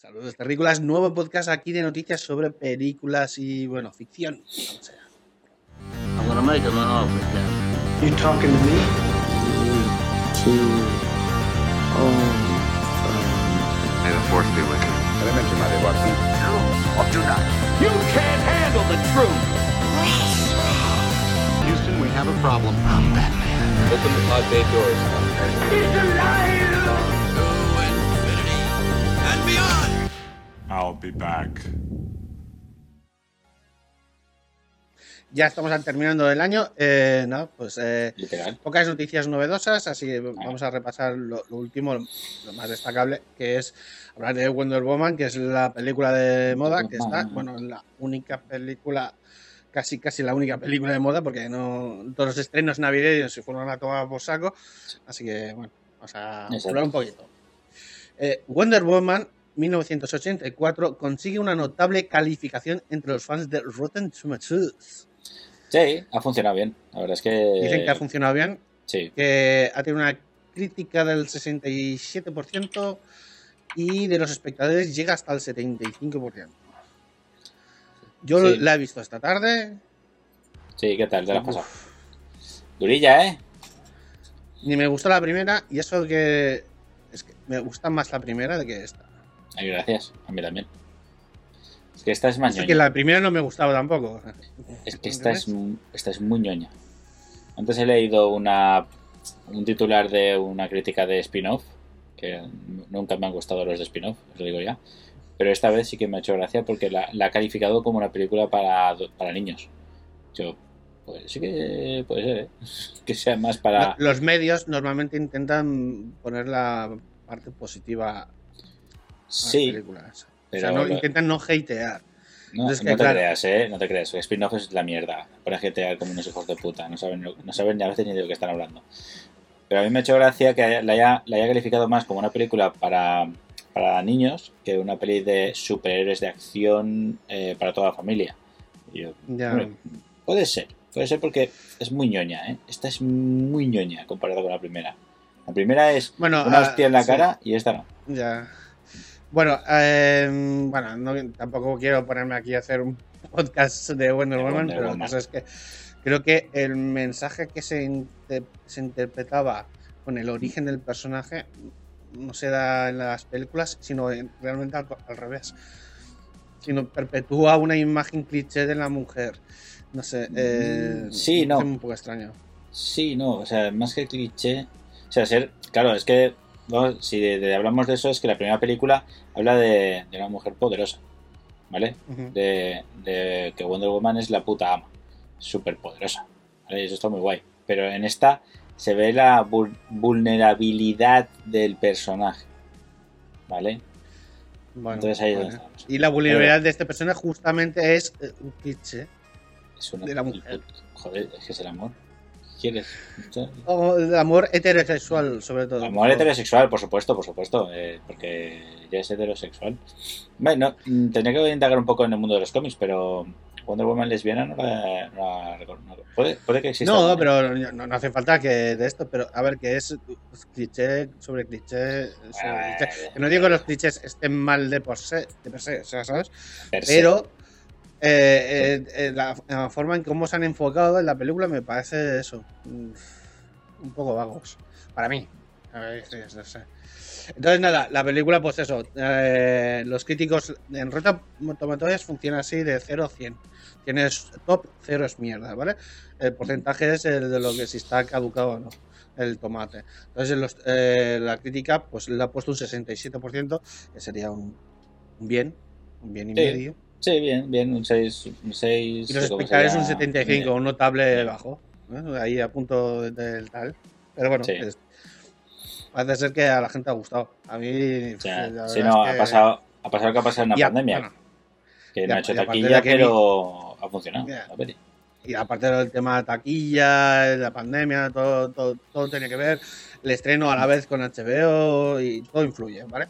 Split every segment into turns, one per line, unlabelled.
Saludos terrícolas, nuevo podcast aquí de noticias sobre películas y, bueno, ficción. Vamos allá.
I'm gonna make him an offer, Captain.
You talking to me?
May the force be with you.
You can't handle the truth.
Houston, we have a problem.
Open the pod bay doors.
I'll be back.
Ya estamos terminando el año. Eh, no, pues eh, pocas noticias novedosas, así que vamos a repasar lo, lo último, lo, más destacable, que es hablar de Wonder Woman, que es la película de moda, que está, bueno, la única película, casi casi la única película de moda, porque no todos los estrenos navideños se fueron a tomar por saco, así que bueno, vamos a hablar un poquito. Eh, Wonder Woman 1984 consigue una notable calificación entre los fans de Rotten Tomatoes.
Sí, ha funcionado bien. La verdad es que.
Dicen que ha funcionado bien,
Sí,
que ha tenido una crítica del 67% y de los espectadores llega hasta el 75%. Yo
Sí.
la he visto esta tarde,
sí, ¿qué tal? ¿Te la has pasado? Durilla, ¿eh?
ni me gustó la primera y eso que es que me gusta más la primera de que esta.
Ay, gracias. A mí también. Es que esta es más ñoña.
que la primera no me gustaba tampoco.
Es que esta es, esta es muy ñoña. Antes he leído una, un titular de una crítica de spin-off, que nunca me han gustado los de spin-off, os lo digo ya. Pero esta vez sí que me ha hecho gracia porque la, la ha calificado como una película para, para niños. Yo, pues sí que puede ser, ¿eh? Que sea más para...
Los medios normalmente intentan poner la parte positiva
Sí,
películas.
pero
o sea, no,
lo-
intentan no hatear.
No,
Entonces,
no
que,
te
claro.
creas, ¿eh? No te creas. Spin-off es la mierda. Para GTA como unos hijos de puta. No saben, no saben ni a veces ni de lo que están hablando. Pero a mí me ha hecho gracia que la haya, la haya calificado más como una película para, para niños que una peli de superhéroes de acción eh, para toda la familia. Y yo,
Ya.
hombre, puede ser. Puede ser porque es muy ñoña, ¿eh? Esta es muy ñoña comparada con la primera. La primera es
Bueno,
una
ah,
hostia en la
sí.
cara y esta no.
Ya. Bueno, eh, bueno no- tampoco quiero ponerme aquí a hacer un podcast de Wonder
De
Woman,
Wonder
pero
Woman.
es que creo que el mensaje que se, se interpretaba con el origen del personaje no se da en las películas, sino en- realmente al, al revés. Sino perpetúa una imagen cliché de la mujer. No sé. Eh,
Mm, sí,
me
no.
parece un poco extraño.
Sí, no, o sea, más que cliché. O sea, ser. Claro, es que. Vamos, si de- de- hablamos de eso, es que la primera película habla de, de una mujer poderosa. ¿Vale? De, de que Wonder Woman es la puta ama. Súper poderosa. ¿Vale? Y eso está muy guay. Pero en esta se ve la vul- vulnerabilidad del personaje. ¿Vale?
Bueno,
Entonces ahí estamos.
Y la vulnerabilidad de este personaje justamente es eh, un cliché.
Es una-
de la mujer.
Joder, es que es el amor. ¿Quieres?
O el amor heterosexual, sobre todo.
Amor heterosexual, por supuesto, por supuesto, eh, porque ya es heterosexual. Bueno, mm, tendría que indagar un poco en el mundo de los cómics, pero Wonder Woman lesbiana no la, no la. No- puede, puede que exista.
No, pero no, no hace falta que de esto, pero a ver, que es cliché sobre cliché. sobre cliché. No digo que los clichés estén mal de por se, de per se, ¿sabes?
per se.
Pero eh, eh, eh, la, la forma en cómo se han enfocado en la película me parece eso. mm, Un poco vagos. Para mí. Entonces, nada, la película, pues eso. los críticos en Rotten Tomatoes funciona así de 0 a 100. Tienes top, 0 es mierda, ¿vale? El porcentaje es el de lo que si está caducado o no, el tomate. Entonces, los- eh, la crítica, pues le ha puesto un 67%, que sería un, un bien, un bien y
Sí.
medio.
Sí, bien, bien, un 6. Un 6
Y los espectadores un 75, un notable bajo. ¿no? Ahí a punto de- del tal. Pero bueno,
Sí.
es- parece ser que a la gente ha gustado. A mí.
O sea, sí, no,
es
ha pasado, ha pasado que ha pasado en la pandemia,
bueno,
que no ha hecho taquilla, pero ha funcionado.
Ya.
la peli.
Y aparte del tema de taquilla, la pandemia, todo, todo, todo tiene que ver. El estreno a la vez con HBO y todo influye, ¿vale?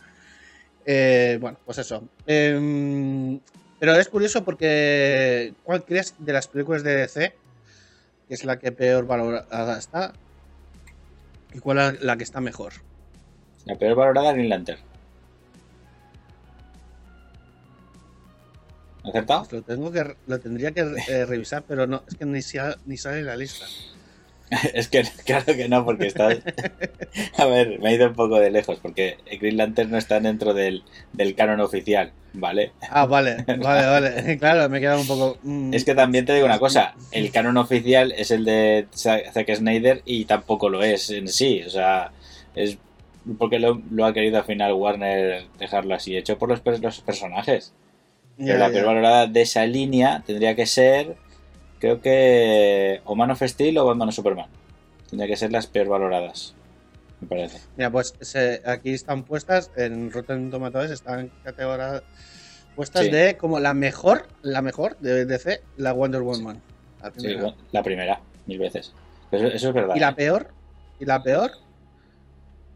Eh, bueno, pues eso. Em, pero es curioso porque, ¿cuál crees de las películas de DC, que es la que peor valorada está, y cuál es la que está mejor?
La peor valorada, Green Lantern. ¿Acertado?
Pues lo, tengo que, lo tendría que eh, revisar, pero no, es que ni, ni sale la lista.
Es que claro que no, porque estás. A ver, me he ido un poco de lejos, porque Green Lantern no está dentro del, del canon oficial, ¿vale?
Ah, vale, vale, vale. Claro, me he quedado un poco. mm,
Es que también te digo una cosa, el canon oficial es el de Za- Zack Snyder y tampoco lo es en sí, o sea, es porque lo, lo ha querido al final Warner dejarlo así, hecho por los, los personajes.
ya,
Pero la
ya.
peor valorada de esa línea tendría que ser, creo que, o Man of Steel o Batman o Superman. Tendría que ser las peor valoradas, me parece.
Mira, pues se- aquí están puestas, en Rotten Tomatoes están categorizadas puestas
Sí.
de como la mejor, la mejor de DC, la Wonder Woman. La
Sí,
primera.
la primera, mil veces. Eso es verdad.
y la
¿eh?
peor, y la peor,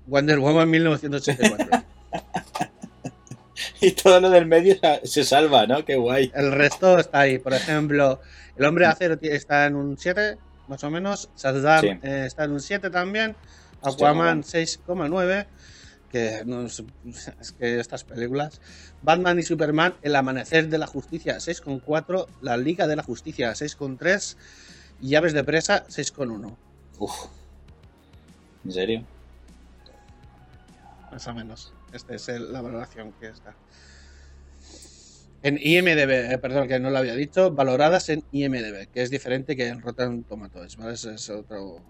Wonder Woman 1984.
Y todo lo del medio se salva, ¿no? Qué guay.
El resto está ahí. Por ejemplo, El Hombre de Acero ti- está en un 7, más o menos. Shazam
Sí.
eh, está en un 7 también. Aquaman
muy
6,9. Que no es, es que estas películas. Batman y Superman, El Amanecer de la Justicia 6,4. La Liga de la Justicia 6,3. Y Llaves de Presa 6,1.
Uf. ¿En serio?
Más o menos. Esta es el- la valoración que está. En IMDB, eh, perdón, que no lo había dicho, valoradas en IMDB, que es diferente que en Rotten Tomatoes, ¿vale? Ese es otro.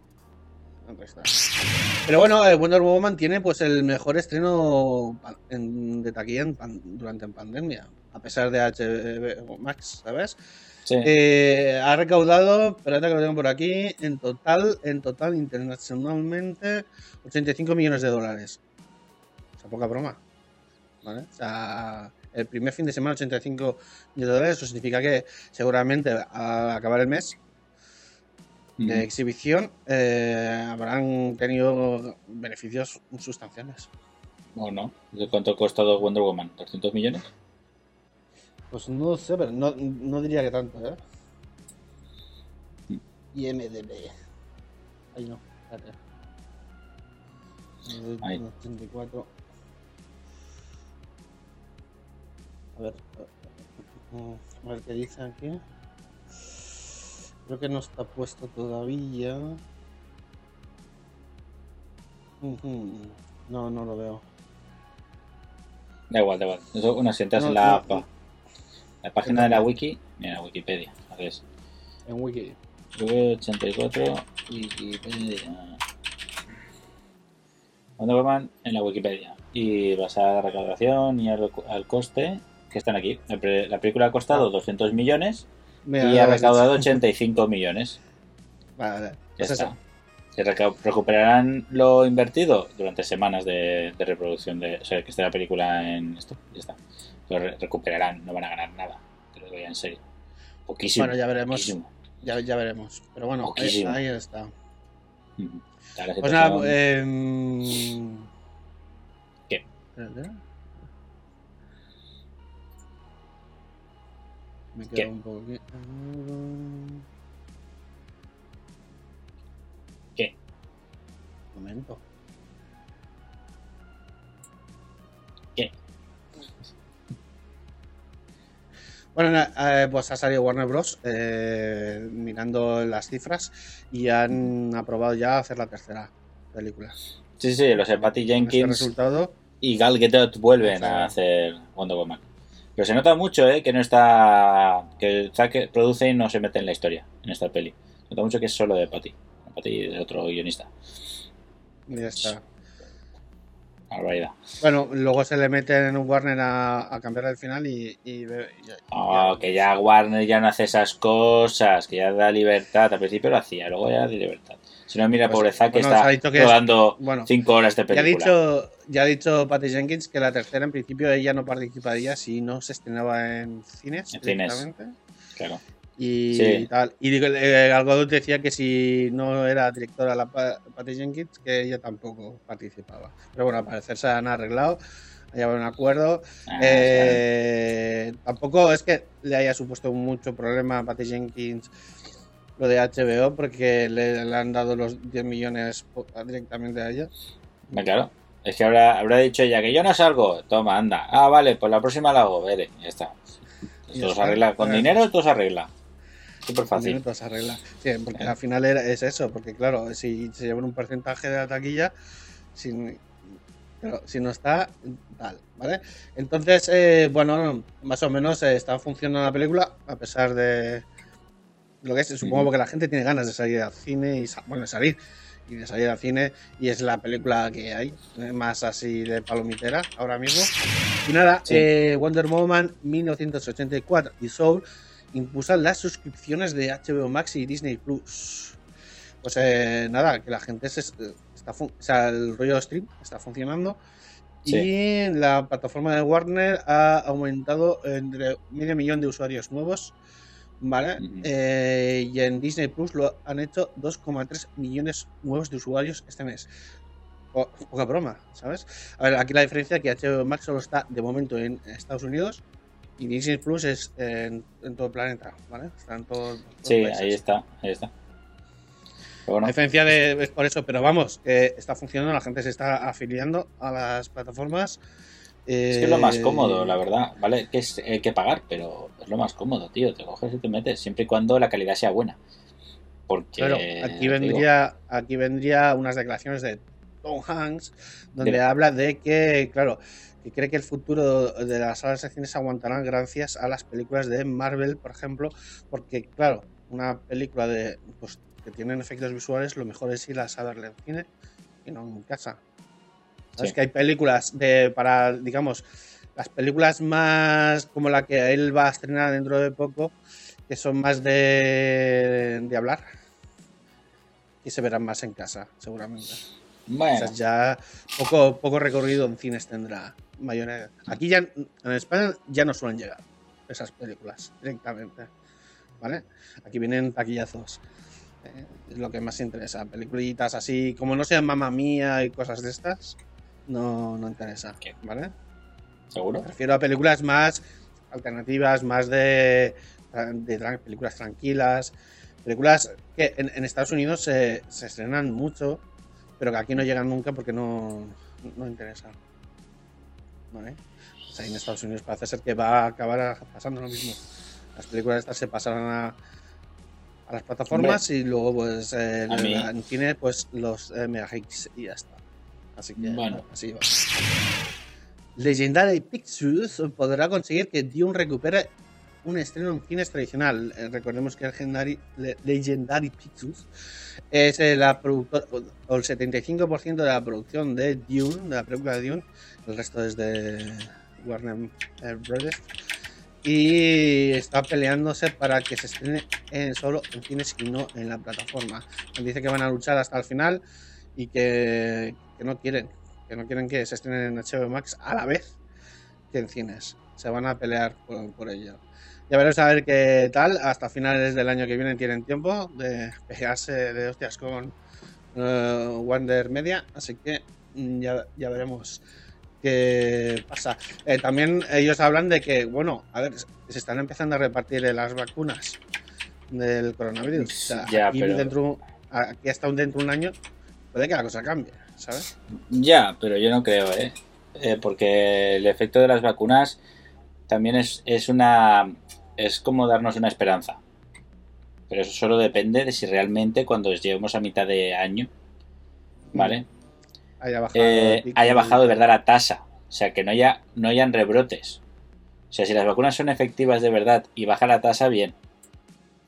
Pero bueno, eh, Wonder Woman tiene pues el mejor estreno en- de taquilla en pan- durante en pandemia, a pesar de HBO Max, ¿sabes?
Sí.
Eh, ha recaudado, espérate que lo tengo por aquí, en total, en total internacionalmente 85 millones de dólares. Sea, poca broma. ¿Vale? O sea, el primer fin de semana 85 millones de dólares, eso significa que seguramente al acabar el mes de
Mm.
exhibición eh, habrán tenido beneficios sustanciales.
¿O no? ¿De cuánto ha costado Wonder Woman? ¿200 millones?
Pues no sé, pero no, no diría que tanto, ¿eh? IMDB. Ahí no, espérate.
Ahí.
84. A ver, eh, a ver qué dice aquí. Creo que no está puesto todavía. No, no lo veo.
Da igual, da igual. Eso, bueno, si entras
No,
en la,
no,
pa-
no.
la página de la wiki, mira, Wikipedia. Haces
En Wiki.
84 Wikipedia. Wonder Woman en la Wikipedia. Y vas a la recaudación y al, al coste que están aquí. La, película ha costado 200 millones
Mira,
y ha recaudado
dicho.
85 millones.
Vale, vale.
Ya
Pues
está. Se recuperarán lo invertido durante semanas de, de reproducción de. O sea, que esté la película en esto. Ya está. Lo re- recuperarán, no van a ganar nada. Te lo digo ya en serio. Poquísimo.
Bueno, ya veremos. Ya, ya veremos. Pero bueno, ahí, ahí está. Pues nada, eh,
¿Qué?
espérate. Me quedo
¿Qué?
un poco aquí.
¿Qué?
Un momento.
¿Qué?
Bueno, eh, pues ha salido Warner Bros. eh, mirando las cifras y han aprobado ya hacer la tercera película.
Sí, sí, lo sé. Patty
este
Jenkins
resultado,
y Gal Gadot vuelven a hacer Wonder Woman. Pero se nota mucho, ¿eh? Que no está. Que Zack produce y no se mete en la historia en esta peli. Se nota mucho que es solo de Patty. Patty es otro guionista.
ya está.
Barbaridad.
Bueno, luego se le meten en Warner a, a cambiar el final y. y, ve- y- y-
Oh, que ya Warner ya no hace esas cosas, que ya da libertad. Al principio lo hacía, luego ya da libertad. Si no, mira,
Pues,
pobre Zack que
bueno,
está
es- bueno,
5 horas de
Ya ha
película.
dicho, ya ha dicho Patty Jenkins que la tercera en principio ella no participaría si no se estrenaba en cines.
En cines. Claro.
Y
Sí.
tal. Y digo, eh, Gal Gadot decía que si no era directora la Pa- Patty Jenkins, que ella tampoco participaba. Pero bueno, al parecer se han arreglado, ha llegado a un acuerdo.
Ah,
Eh, tampoco es que le haya supuesto mucho problema a Patty Jenkins lo de HBO, porque le, le han dado los 10 millones directamente a ella.
claro. Es que habrá, habrá dicho ella que yo no salgo. Toma, anda. Ah, vale, pues la próxima la hago. Vale, ya está.
Ya
se arregla. Con dinero todo se arregla. Súper
con
fácil.
dinero todo se arregla. Sí, porque
Eh.
al final era- es eso, porque claro, si se llevan un porcentaje de la taquilla, si, claro, si no está, tal, ¿vale? Entonces, eh, bueno, más o menos eh, está funcionando la película, a pesar de lo que es, supongo que la gente tiene ganas de salir al cine y, bueno, de salir y de salir al cine y es la película que hay, eh, más así de palomitera ahora mismo. Y nada,
Sí.
eh, Wonder Woman 1984 y Soul impulsan las suscripciones de HBO Max y Disney Plus. Pues eh, nada, que la gente se, está, fun- o sea, el rollo stream está funcionando
Sí.
y la plataforma de Warner ha aumentado entre medio millón de usuarios nuevos, ¿vale?
Ujú.
Eh, y en Disney Plus lo han hecho 2,3 millones nuevos de usuarios este mes. Po- poca broma, ¿sabes? A ver, aquí la diferencia es que HBO Max solo está de momento en Estados Unidos y Disney Plus es en, en todo el planeta, ¿vale? Está en todos los
Sí,
países.
ahí está, ahí está. Bueno,
La diferencia de, es por eso, pero vamos, está funcionando, la gente se está afiliando a las plataformas.
Es que es lo más
eh,
cómodo, la verdad. Vale, que es, hay que pagar, pero es lo más cómodo, tío. Te coges y te metes, siempre y cuando la calidad sea buena. Porque.
Aquí vendría, aquí vendría unas declaraciones de Tom Hanks, donde habla de que, claro, que cree que el futuro de las salas de cine se aguantarán gracias a las películas de Marvel, por ejemplo, porque, claro, una película de pues, que tienen efectos visuales, lo mejor es ir a verla en cine y no en casa.
Sí.
que hay películas de para, digamos, las películas más como la que él va a estrenar dentro de poco, que son más de, de hablar, y se verán más en casa, seguramente.
Bueno,
O sea, ya poco, poco recorrido en cines tendrá mayoría. Aquí ya en España ya no suelen llegar esas películas directamente. ¿Vale? Aquí vienen taquillazos. Eh, es lo que más interesa. Peliculitas así, como no sean mamá mía y cosas de estas, no, no interesa.
¿Qué?
¿Vale?
¿seguro?
Me refiero a películas más alternativas, más de, películas tranquilas, películas que en, en Estados Unidos se, se estrenan mucho, pero que aquí no llegan nunca porque no, no interesa. ¿Vale? O sea, en Estados Unidos parece ser que va a acabar pasando lo mismo. Las películas estas se pasarán a, a las plataformas y luego pues eh, en cine pues los eh, mega hits y ya está. Así que
Bueno.
así va. Legendary Pictures podrá conseguir que Dune recupere un estreno en cines tradicional. Eh, recordemos que Legendary, Le- Legendary Pictures es eh, la productora, o el 75% de la producción de Dune, de la película de Dune. El resto es de Warner eh, Brothers. Y está peleándose para que se estrene en- solo en cines y no en la plataforma. Dice que van a luchar hasta el final y que, que no quieren que no quieren que se estrenen en HBO Max a la vez que en cines. Se van a pelear por, por ello. Ya veremos a ver qué tal. Hasta finales del año que viene tienen tiempo de pegarse de hostias con eh, Wonder Media. Así que mm, ya, ya veremos qué pasa. Eh, también ellos hablan de que, bueno, a ver, se están empezando a repartir las vacunas del coronavirus. O sea,
Ya,
aquí,
pero-
dentro, aquí hasta un dentro de un año puede que la cosa cambie, ¿sabes?
Ya, pero yo no creo, ¿eh? Eh, porque el efecto de las vacunas también es, es una. Es como darnos una esperanza. Pero eso solo depende de si realmente cuando lleguemos a mitad de año, ¿vale?
haya bajado,
Eh, haya bajado de verdad la tasa. O sea, que no haya no hayan rebrotes. O sea, si las vacunas son efectivas de verdad y baja la tasa, bien.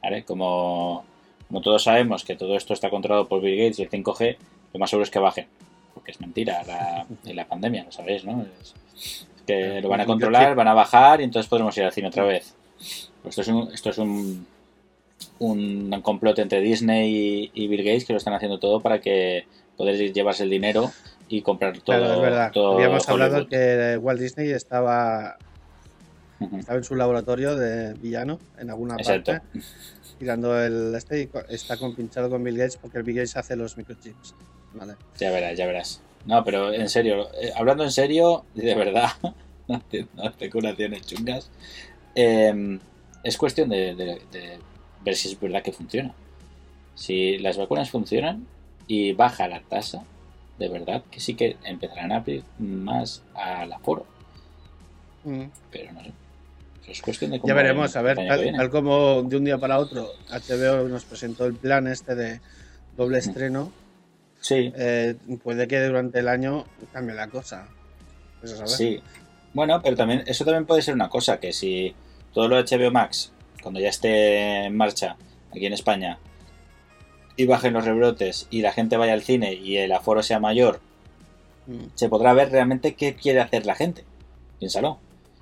¿Vale? Como, como todos sabemos que todo esto está controlado por Bill Gates y el 5G, lo más seguro es que baje. Porque es mentira la, la pandemia, lo sabéis, ¿no? Es- que lo van a controlar, van a bajar y entonces podremos ir al cine otra vez. Pues esto es un, esto es un, un complot entre Disney y, y Bill Gates que lo están haciendo todo para que poder llevarse el dinero y comprar todo.
Claro, es verdad.
todo
Habíamos hablado que Walt Disney estaba, estaba en su laboratorio de villano en alguna
Exacto.
parte, tirando el este y está compinchado con Bill Gates porque el Bill Gates hace los microchips. Vale.
Ya verás, ya verás. No, pero en serio, eh, hablando en serio, de verdad, no especulaciones chungas, eh, es cuestión de, de- de ver si es verdad que funciona. Si las vacunas funcionan y baja la tasa, de verdad que sí que empezarán a abrir más al aforo,
Mm.
pero no sé. Es cuestión de cómo
Ya veremos, a ver, tal, como de un día para otro HBO nos presentó el plan este de doble estreno,
Sí,
eh, puede que durante el año cambie la cosa. Eso sabes.
sí. Bueno, pero también eso también puede ser una cosa, que si todo lo de HBO Max, cuando ya esté en marcha aquí en España, y bajen los rebrotes y la gente vaya al cine y el aforo sea mayor,
Mm.
se podrá ver realmente qué quiere hacer la gente. Piénsalo.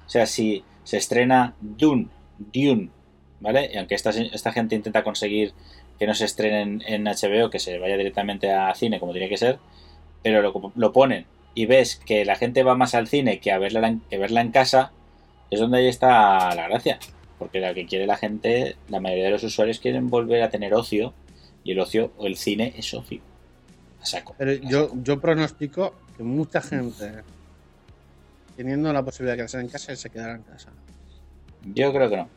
O sea, si se estrena Dune, Dune, ¿vale? Y aunque esta, esta gente intenta conseguir que no se estrenen en HBO, que se vaya directamente a cine como tiene que ser, pero lo, lo ponen y ves que la gente va más al cine que a verla en, que verla en casa, es donde ahí está la gracia. Porque la que quiere la gente, la mayoría de los usuarios quieren volver a tener ocio, y el ocio o el cine es ocio. A saco.
Pero
a
yo,
saco.
yo pronostico que mucha gente, teniendo la posibilidad de quedarse en casa, se quedará en casa.
Yo creo que no.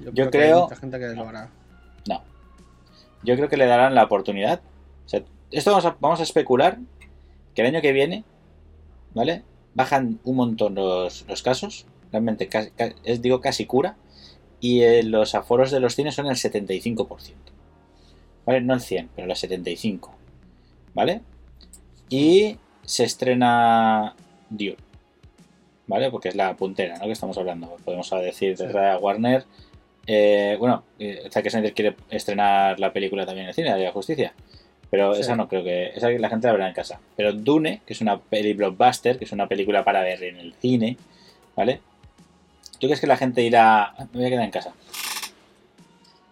Yo,
creo-
que hay mucha gente que lo hará.
No. Yo creo que le darán la oportunidad. O sea, esto vamos a, vamos a especular que el año que viene, ¿vale? Bajan un montón los, los casos. Realmente, es, digo, casi cura. Y eh, los aforos de los cines son el 75%. ¿Vale? No el 100, pero el 75. ¿Vale? Y se estrena Dune. ¿Vale? Porque es la puntera, ¿no? Que estamos hablando. Podemos decir
Sí.
de Warner. Eh, bueno, eh, Zack Snyder quiere estrenar la película también en el cine, la Liga de Justicia. Pero
Sí.
esa no creo que. Esa la gente la verá en casa. Pero Dune, que es una peli blockbuster, que es una película para ver en el cine, ¿vale? ¿Tú crees que la gente irá. "Ah, Me voy a quedar en casa.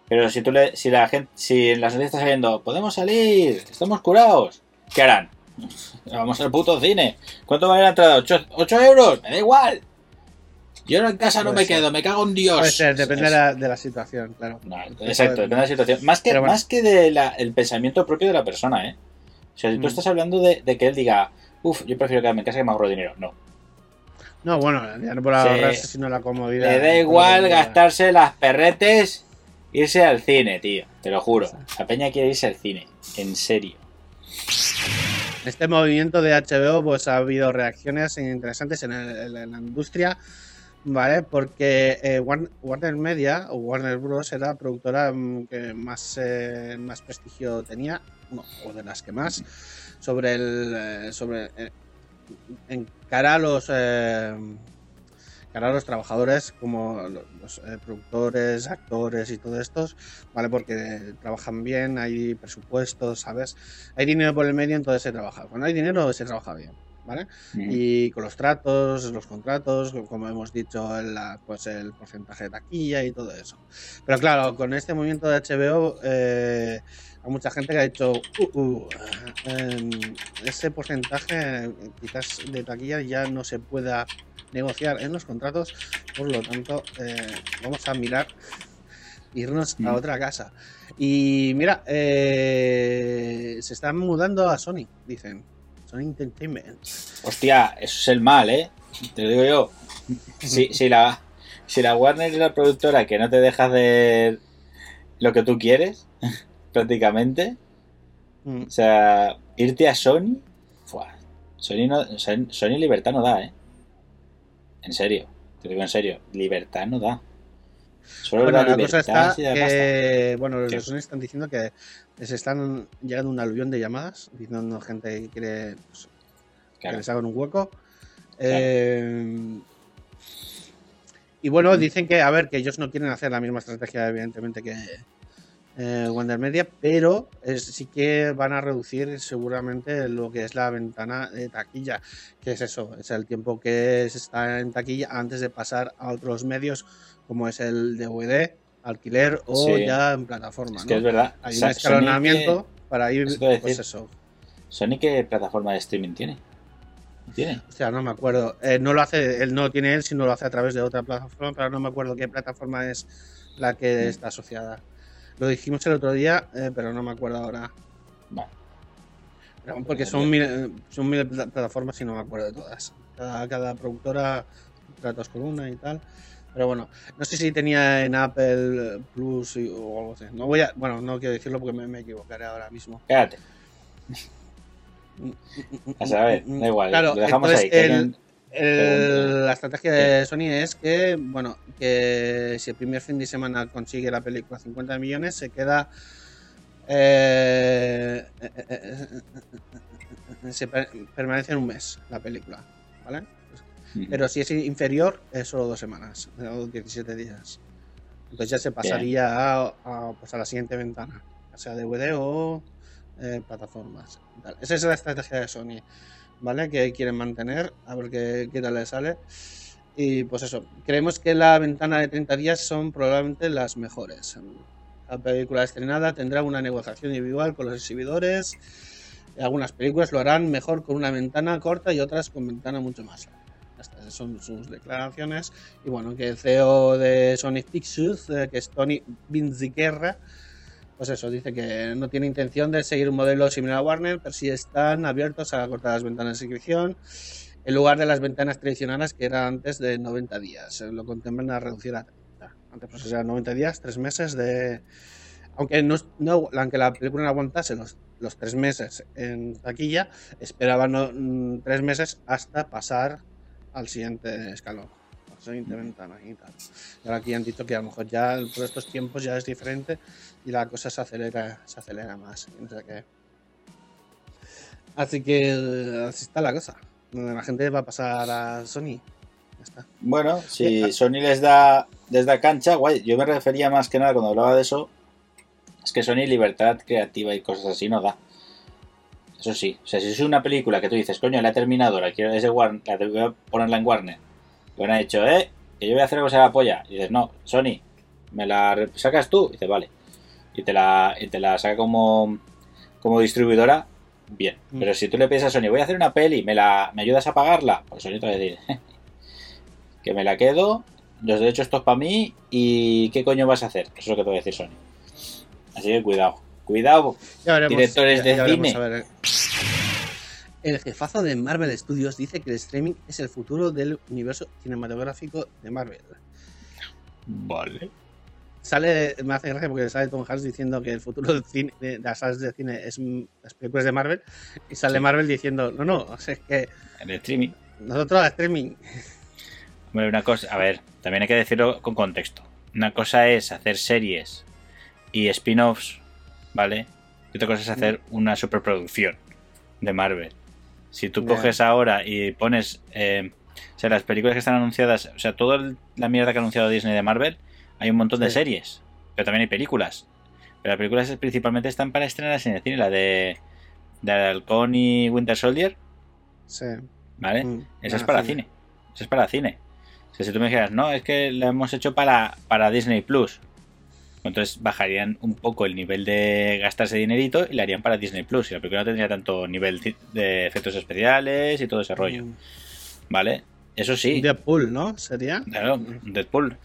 Pero si tú le, si la gente, si en las noticias está saliendo, podemos salir, estamos curados, ¿qué harán? Vamos al puto cine. ¿Cuánto vale la entrada? ¿8, euros? Me da igual. Yo en casa no me
ser.
quedo, me cago en Dios.
Puede ser, depende de la, de la situación, claro.
no, exacto, depende de la situación. Más que,
bueno.
más que del pensamiento propio de la persona, ¿eh? O sea, si tú
Mm.
estás hablando de, de que él diga, uff, yo prefiero quedarme en casa que me ahorro dinero. No.
No, bueno, ya no por ahorrarse, sino la comodidad.
Le da igual gastarse las perretes, irse al cine, tío. Te lo juro. La peña quiere irse al cine. En serio.
Este movimiento de HBO, pues ha habido reacciones interesantes en, en la industria, ¿vale? Porque eh, Warn- Warner Media o Warner Bros. era la productora mm, que más, eh, más prestigio tenía, no, o de las que más, sobre el. eh, sobre eh, encarar a los. Eh, encarar a los trabajadores como lo- los eh, productores, actores y todo estos, ¿vale? Porque trabajan bien, hay presupuestos, ¿sabes? hay dinero por el medio, entonces se trabaja. Cuando hay dinero, se trabaja bien, ¿vale? Y con los tratos, los contratos, como hemos dicho, el, pues el porcentaje de taquilla y todo eso. Pero claro, con este movimiento de HBO, eh, hay mucha gente que ha dicho, "Uh, uh, em, ese porcentaje eh, quizás de taquilla ya no se pueda negociar en los contratos, por lo tanto, eh, vamos a mirar irnos a
Mm.
otra casa. Y mira, eh, se están mudando a Sony, dicen. Sony Entertainment.
Hostia, eso es el mal, ¿eh? Te lo digo yo. Si, si, la, si la Warner es la productora que no te deja hacer lo que tú quieres, prácticamente,
Mm.
o sea, irte a Sony, ¡fua! Sony, no, Sony Sony libertad no da, ¿eh? En serio, te digo en serio, libertad no da. Solo
Bueno, la cosa está que, bueno, los de Sony están diciendo que les están llegando un aluvión de llamadas, diciendo gente que quiere pues, que les hagan un hueco. Eh, y bueno, dicen que, a ver, que ellos no quieren hacer la misma estrategia, evidentemente, que eh, Wonder Media, pero es- sí que van a reducir seguramente lo que es la ventana de taquilla, que es eso, es el tiempo que se está en taquilla antes de pasar a otros medios, como es el DVD, alquiler o
Sí.
ya en plataforma.
Es
¿no?
que es verdad.
Hay un escalonamiento para ir,
eso
pues
decir.
eso,
¿Sony qué plataforma de streaming tiene? ¿No ¿Tiene?
O sea, no me acuerdo. Eh, no lo hace, él no lo tiene él, sino lo hace a través de otra plataforma, pero no me acuerdo qué plataforma es la que está asociada. Lo dijimos el otro día, eh, pero no me acuerdo ahora.
Vale.
Pero porque son mil, son mil pla- plataformas y no me acuerdo de todas. Cada, cada productora tratos con una y tal. Pero bueno, no sé si tenía en Apple Plus y- o algo así. No voy a, bueno, no quiero decirlo porque me, me equivocaré ahora mismo.
Cállate. A saber, da igual,
Claro,
lo dejamos
entonces
ahí.
el- el- la estrategia de Sony es que, bueno, que si el primer fin de semana consigue la película 50 millones, se queda. eh, se per- permanece en un mes la película, ¿vale? Pero si es inferior, es solo dos semanas, o 17 días. Entonces ya se pasaría a, a, pues a la siguiente ventana, ya sea DVD o eh, plataformas. Esa es la estrategia de Sony, ¿vale? Que quieren mantener, a ver qué, qué tal le sale. Y pues eso, creemos que la ventana de 30 días son probablemente las mejores. La película estrenada tendrá una negociación individual con los exhibidores. Algunas películas lo harán mejor con una ventana corta y otras con ventana mucho más larga. Estas son sus declaraciones. Y bueno, que el CEO de Sonic Pictures, eh, que es Tony Vinziquerra, pues eso, dice que no tiene intención de seguir un modelo similar a Warner, pero sí están abiertos a cortar las ventanas de inscripción en lugar de las ventanas tradicionales que eran antes de 90 días. Eh, Lo contemplan a reducir a 30. Antes pues eran 90 días, 3 meses de... Aunque, no, aunque la película no aguantase los, los 3 meses en taquilla, esperaban no, mm, 3 meses hasta pasar al siguiente escalón, a la siguiente ventana y tal. Y ahora aquí han dicho que a lo mejor ya por estos tiempos ya es diferente y la cosa se acelera, se acelera más. Así que eh, así está la cosa. La gente va a pasar a Sony. Ya está.
Bueno,
Eh,
si
ah.
Sony les da, les da cancha, guay. Yo me refería más que nada cuando hablaba de eso. Es que Sony libertad creativa y cosas así no da. Eso sí, o sea, si es una película que tú dices, coño, la he terminado, la quiero, es de Warner, la voy a ponerla en Warner. Lo han hecho, eh, que yo voy a hacer algo que se la polla. Y dices, no, Sony, me la sacas tú. Y dices, vale. Y te la, y te la saca como, como distribuidora, bien.
Mm.
Pero si tú le pides a Sony, voy a hacer una peli, ¿me, la, ¿me ayudas a pagarla? Pues Sony te va a decir, que me la quedo, los derechos estos para mí y ¿qué coño vas a hacer? Eso es lo que te va a decir Sony. Así que cuidado, cuidado.
Ya veremos,
Directores de
veremos,
cine.
a ver. El jefazo de Marvel Studios dice que el streaming es el futuro del universo cinematográfico de Marvel.
Vale.
Sale, me hace gracia porque sale Tom Hanks diciendo que el futuro del cine, de las salas de cine es las películas de Marvel y sale
Sí.
Marvel diciendo, no, no, o sea, es que
el streaming.
nosotros al streaming,
Hombre, una cosa, a ver, también hay que decirlo con contexto. Una cosa es hacer series y spin-offs, ¿vale? Y otra cosa es hacer una superproducción de Marvel. Si tú coges ahora y pones, eh, o sea, las películas que están anunciadas, o sea, toda la mierda que ha anunciado Disney de Marvel, hay un montón de series, pero también hay películas. Pero las películas principalmente están para estrenarse en el cine, la de, de Halcón y Winter Soldier,
sí.
¿vale?
Mm,
Esa es para
sí.
cine. Esa es para cine. O sea, si tú me dijeras, no, es que la hemos hecho para, para Disney Plus. Entonces bajarían un poco el nivel de gastarse dinerito y la harían para Disney Plus. Y la película no tendría tanto nivel de efectos especiales y todo ese rollo.
Mm.
¿Vale? Eso sí.
Deadpool, ¿no? Sería.
Claro, un Deadpool.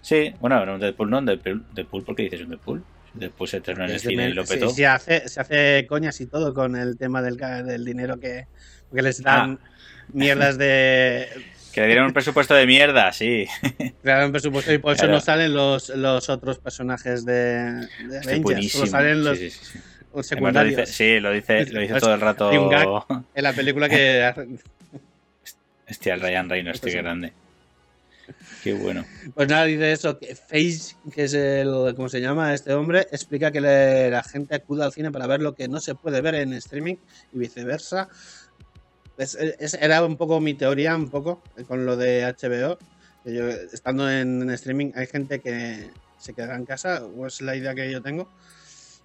Sí, bueno, no, un Deadpool no, un Deadpool, Deadpool ¿por qué dices un Deadpool? Deadpool se estrenó en el cine y lo
sí,
petó.
se, hace, se hace coñas y todo con el tema del, ca- del dinero que, que les dan
Ah.
mierdas de
Que le dieron un presupuesto de mierda, sí.
crear un presupuesto y por eso
Claro.
no salen los, los otros personajes de, de Avengers, solo salen los,
Sí, sí, sí, sí. lo
secundarios
dice- sí, lo dice, lo dice
Es-
todo el rato.
hay un gag. en la película que.
Hostia, el Ryan Reynolds, tío, qué grande. Qué bueno.
Pues nada, dice eso, que Face, que es el, ¿cómo se llama este hombre? Explica que le- la gente acude al cine para ver lo que no se puede ver en streaming y viceversa. Es- es- era un poco mi teoría, un poco, con lo de HBO. que yo, estando en, en streaming, hay gente que se quedará en casa, o es la idea que yo tengo.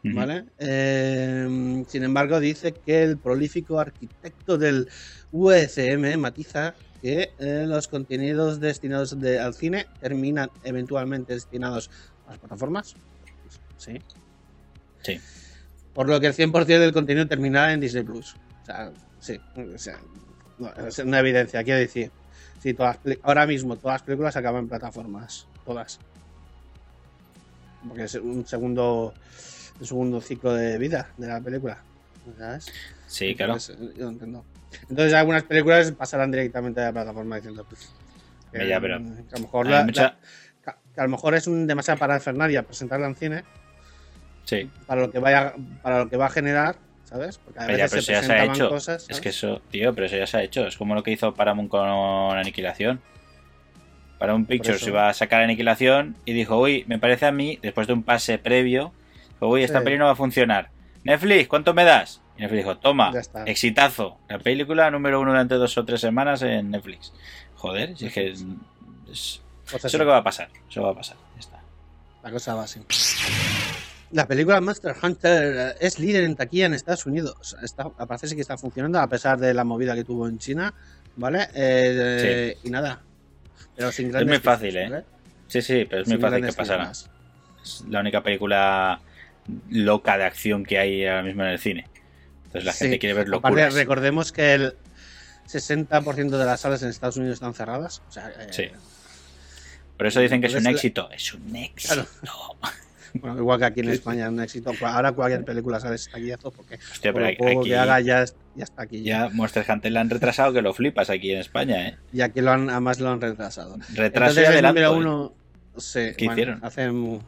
¿Vale? Eh, sin embargo, dice que el prolífico arquitecto del UECM matiza que eh, los contenidos destinados de- al cine terminan eventualmente destinados a las plataformas. Sí.
Sí.
Por lo que el 100% del contenido terminará en Disney Plus. O sea, sí. O sea, no, es una evidencia, quiero decir. Sí, todas, ahora mismo todas las películas acaban en plataformas. Todas. Porque es un segundo, un segundo ciclo de vida de la película. ¿Sabes?
Sí, claro.
Entonces, eh, yo entiendo. Entonces algunas películas pasarán directamente a la plataforma diciendo pues, que,
Ya, pero-
que a lo mejor la-
mucha-
la- que- a lo mejor es un demasiado parafernalia presentarla en cine
Sí.
para lo que vaya para lo que va a generar ¿sabes? Porque a
Pero ya, eso ya se ha hecho.
cosas,
es que eso, tío, pero eso ya se ha hecho. Es como lo que hizo Paramount con Aniquilación. Paramount Pictures iba a sacar Aniquilación y dijo, uy, me parece a mí, después de un pase previo, dijo, uy, esta
Sí.
peli no va a funcionar. Netflix, ¿cuánto me das? Y Netflix dijo, toma, exitazo. La película número uno durante dos o tres semanas en Netflix. Joder, si es que es- es-
Pues
eso es lo que va a pasar. Eso va a pasar. Ya está.
La cosa va así. La película Monster Hunter eh, es líder en taquilla en Estados Unidos. Está, parece que está funcionando a pesar de la movida que tuvo en China, ¿vale? Eh, Y nada. Pero sin grandes
muy fácil, ¿eh?
¿vale?
Sí, sí, pero es muy fácil que pasara. Es la única película loca de acción que hay ahora mismo en el cine. Entonces la
Sí.
gente quiere ver
Aparte,
locuras.
recordemos que el 60% de las salas en Estados Unidos están cerradas. O sea, eh,
Sí. Por eso dicen que es un
la-
éxito. Es un éxito.
bueno, igual que aquí en España es un éxito. Ahora cualquier película sale taquillazo porque
Hostia,
por lo poco
aquí
que haga ya, ya está aquí.
ya Monster Hunter la han retrasado que lo flipas aquí en España, ¿eh?
Y aquí lo han, además lo han retrasado.
Retraso y
Entonces, el número
¿eh?
uno. Sí,
¿Qué
bueno,
hicieron?
Hacen.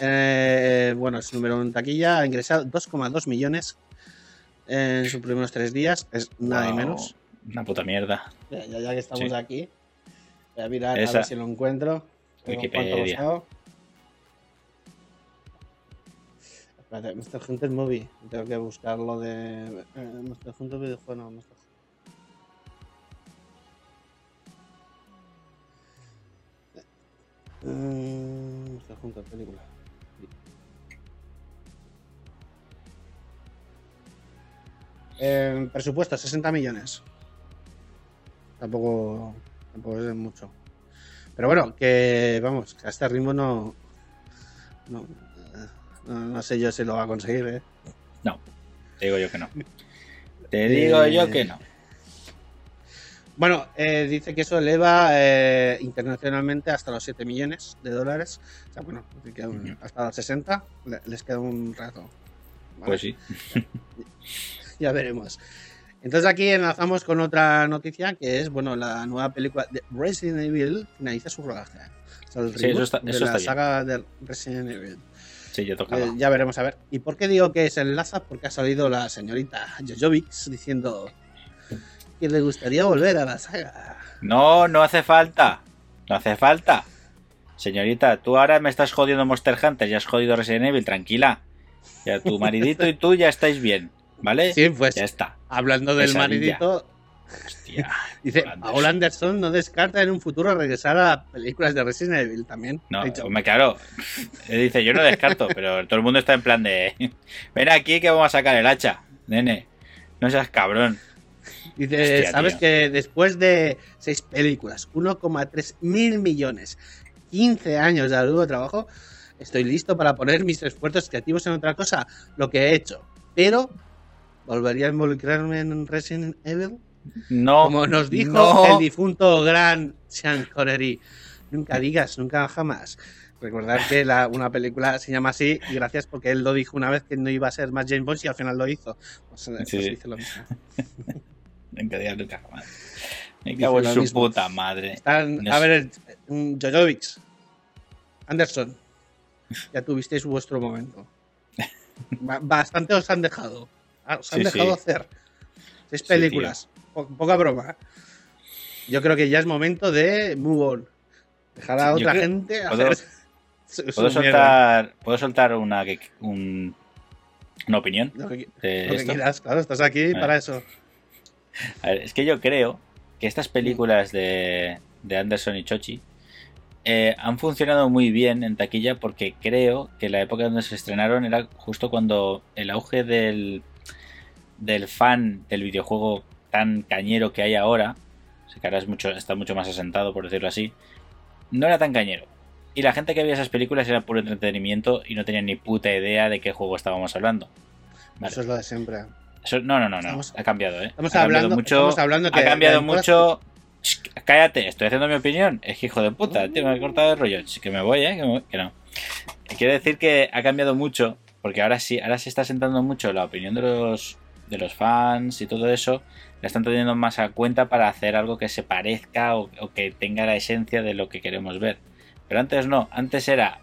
eh, bueno, es número uno en taquilla. Ha ingresado 2,2 millones en sus primeros tres días. Es nada y menos.
Una puta mierda.
Ya, que estamos
Sí.
aquí, voy a mirar a
Esa.
ver si lo encuentro. Pero ¿Cuánto ha
Wikipedia.
Espérate, Monster Hunter Movie. Tengo que buscarlo de. eh, Monster Hunter videojuego, no, Monster Monster Hunter película. Eh, presupuesto 60 millones. Tampoco, tampoco es mucho. Pero bueno, que vamos, que a este ritmo no. No, no, no sé yo si lo va a conseguir, ¿eh?
Te digo yo que no. Te digo
Eh,
yo que no.
Bueno, eh, dice que eso eleva eh, internacionalmente hasta los 7 millones de dólares. O sea, bueno, un- hasta los 60 le- les queda un rato. ¿vale?
Pues sí.
Ya veremos. Entonces aquí enlazamos con otra noticia que es, bueno, la nueva película de Resident Evil finaliza su rodaje. O sea, el
Sí, eso está-
de
eso
la
está bien.
saga de Resident Evil.
Sí, yo tocaba.
Eh, ya veremos a ver. ¿Y por qué digo que se enlaza? Porque ha salido la señorita Jojovic diciendo que le gustaría volver a la saga.
No, no hace falta. No hace falta. Señorita, tú ahora me estás jodiendo Monster Hunter, ya has jodido Resident Evil, tranquila. Ya tu maridito y tú ya estáis bien, ¿vale?
Sí, pues
Ya está.
hablando del
Pesadilla.
maridito,
Hostia.
dice,
Paul
Anderson no descarta en un futuro regresar a películas de Resident Evil también.
No, me claro. Dice, yo no descarto, pero todo el mundo está en plan de. Ven aquí que vamos a sacar el hacha, nene. No seas cabrón.
Dice,
Hostia,
¿sabes
tío.
que después de seis películas, 1,3 mil millones, 15 años de arduo trabajo, estoy listo para poner mis esfuerzos creativos en otra cosa, lo que he hecho. Pero, ¿volvería a involucrarme en Resident Evil?
No.
Como nos dijo
no.
el difunto gran Sean Connery. Nunca digas, nunca jamás. Recordar que la- una película se llama así y gracias porque él lo dijo una vez que no iba a ser más James Bond y al final lo hizo. Pues, eh,
Sí.
pues hizo lo mismo.
Nunca digas nunca jamás. Me cago en su
mismo.
puta madre.
Están,
No
a ver, Jojovic, Anderson, ya tuvisteis vuestro momento. Ba- Bastante os han dejado. Ah, Os han
Sí,
dejado
sí.
hacer seis películas. Po- poca broma. Yo creo que ya es momento de move on. Dejar a otra
creo-
gente
¿puedo-
hacer su- su
¿Puedo soltar, ¿puedo soltar una, un- una opinión?
Lo que, lo quieras, claro, estás aquí para eso.
A ver, es que yo creo que estas películas de, de Anderson y Chochi eh, han funcionado muy bien en taquilla porque creo que la época donde se estrenaron era justo cuando el auge del, del fan del videojuego tan cañero que hay ahora, o sea, que ahora es mucho, está mucho más asentado, por decirlo así, no era tan cañero. Y la gente que veía esas películas era puro entretenimiento y no tenía ni puta idea de qué juego estábamos hablando. Vale.
Eso es lo de siempre.
Eso- no, no, no, no.
Estamos-
ha cambiado, ¿eh?
Estamos
ha cambiado
hablando,
mucho.
estamos hablando que
ha cambiado
todas-
mucho. Ch, cállate, estoy haciendo mi opinión. Es que hijo de puta, tío, me he cortado el rollo. Que me voy, ¿eh? Que, me voy, que no. Quiero decir que ha cambiado mucho, porque ahora sí, ahora se está sentando mucho la opinión de los, de los fans y todo eso. La están teniendo más a cuenta para hacer algo que se parezca o, que tenga la esencia de lo que queremos ver. Pero antes no, antes era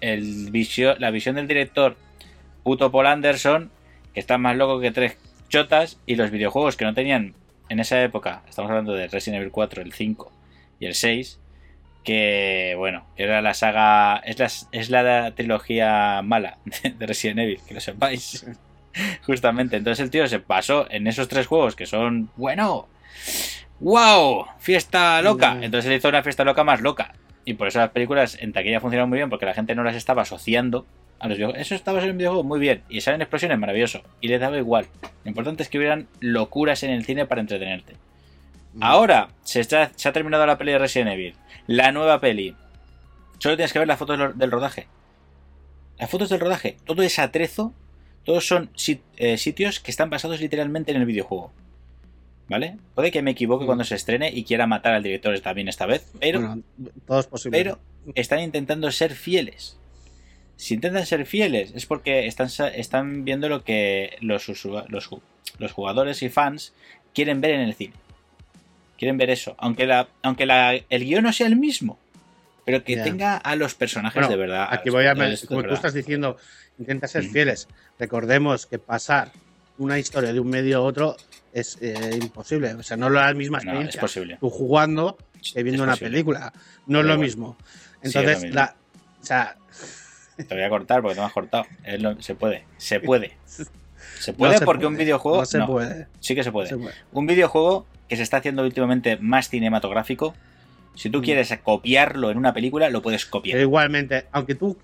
la visión del director puto Paul Anderson que está más loco que tres chotas, y los videojuegos que no tenían en esa época, estamos hablando de Resident Evil 4, el 5 y el 6, que bueno, era la saga, es la, es la trilogía mala de Resident Evil, que lo sepáis. Justamente, entonces el tío se pasó en esos tres juegos que son, bueno, wow, fiesta loca. Entonces él hizo una fiesta loca más loca. Y por eso las películas en taquilla funcionan muy bien, porque la gente no las estaba asociando a los videojuegos. Eso estaba en un videojuego muy bien. Y salen explosiones, maravilloso. Y les daba igual. Lo importante es que hubieran locuras en el cine para entretenerte. Ahora se, está- se ha terminado la peli de Resident Evil. La nueva peli. Solo tienes que ver las fotos del- rodaje. Las fotos del rodaje. Todo es atrezo. Todos son sit- eh, sitios que están basados literalmente en el videojuego. ¿Vale? Puede que me equivoque
Mm.
cuando se estrene y quiera matar al director también esta vez. Pero
Bueno, todo es posible.
pero están intentando ser fieles. Si intentan ser fieles es porque están, están viendo lo que los, los, los jugadores y fans quieren ver en el cine. Quieren ver eso. Aunque, la, aunque la, el guion no sea el mismo. Pero que tenga a los personajes
Bueno,
de verdad.
Aquí voy a.
de
Como tú estás diciendo, intenta ser
Mm.
fieles. Recordemos que pasar una historia de un medio a otro es eh, imposible. O sea, no es la misma
No, es posible.
Tú jugando que viendo una película. No es lo
igual.
mismo.
es
Entonces,
lo mismo.
la, o sea,
Te voy a cortar porque te me has cortado. Lo- se puede. Se puede. Se puede
no se
porque un videojuego.
No se
no,
puede.
Sí que se puede.
se puede.
un videojuego que se está haciendo últimamente más cinematográfico. Si tú
Mm.
quieres copiarlo en una película, lo puedes copiar.
Pero igualmente, aunque tú,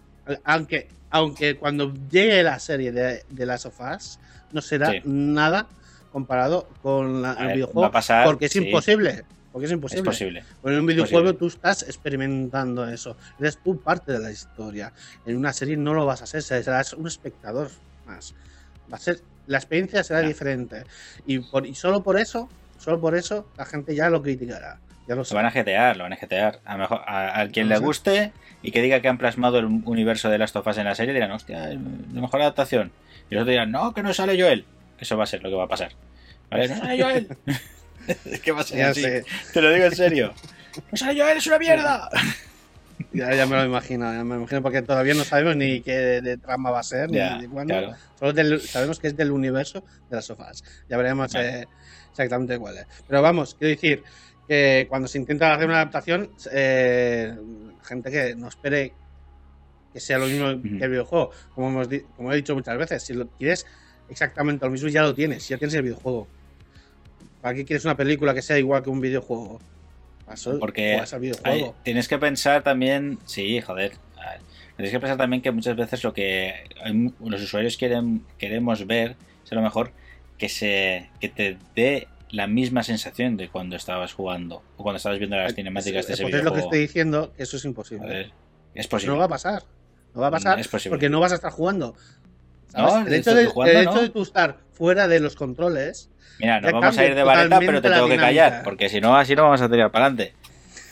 aunque, aunque cuando llegue la serie de, of Us, no será
Sí.
nada comparado con la-
A
el
ver,
videojuego,
va a pasar,
porque es
sí.
imposible. Porque es
es
imposible.
posible.
Porque en un videojuego
posible.
tú estás experimentando eso. Eres tú parte de la historia. En una serie no lo vas a hacer, serás un espectador más. Va a ser, la experiencia será diferente. Y, por, y solo por eso, solo por eso, la gente ya lo criticará. Ya lo
Lo van a jetear, lo van a jetear. A, mejor, a, a quien
No
le
sé.
guste y que diga que han plasmado el universo de Last of Us en la serie, dirán, hostia, la mejor adaptación. Y los otros dirán, no, que no sale Joel. Eso va a ser lo que va a pasar. ¿Vale? ¡No sale Joel! es que va a ser así. Te lo digo en serio. ¡No sale Joel! ¡Es una mierda!
Ya, ya me lo imagino, ya me lo imagino porque todavía no sabemos ni qué de trama va a ser, ni
Ya,
de cuándo.
claro.
Solo del- sabemos que es del universo de las sofás. Ya veremos
Claro.
eh, exactamente cuál es. Pero vamos, quiero decir que cuando se intenta hacer una adaptación, eh, gente que no espere que sea lo mismo que el videojuego. Como, hemos como he dicho muchas veces, si lo quieres exactamente lo mismo, ya lo tienes, ya tienes el videojuego. ¿Para qué quieres una película que sea igual que un videojuego? Para eso
Porque
juegas al
Ay,
videojuego.
tienes que pensar también, sí, joder. Tienes que pensar también que muchas veces lo que hay- los usuarios quieren queremos ver es a lo mejor que se que te dé la misma sensación de cuando estabas jugando o cuando estabas viendo las cinemáticas de ese
Pues es lo que
videojuego.
estoy diciendo, eso es imposible.
Es posible.
No va a pasar. No va a pasar
Es posible.
porque no vas a estar jugando.
No,
el hecho, de,
jugando,
el hecho
¿no?
de tú estar fuera de los controles.
Mira, nos vamos a ir de vareta, pero te tengo que callar, porque si no, así no vamos a tirar para adelante.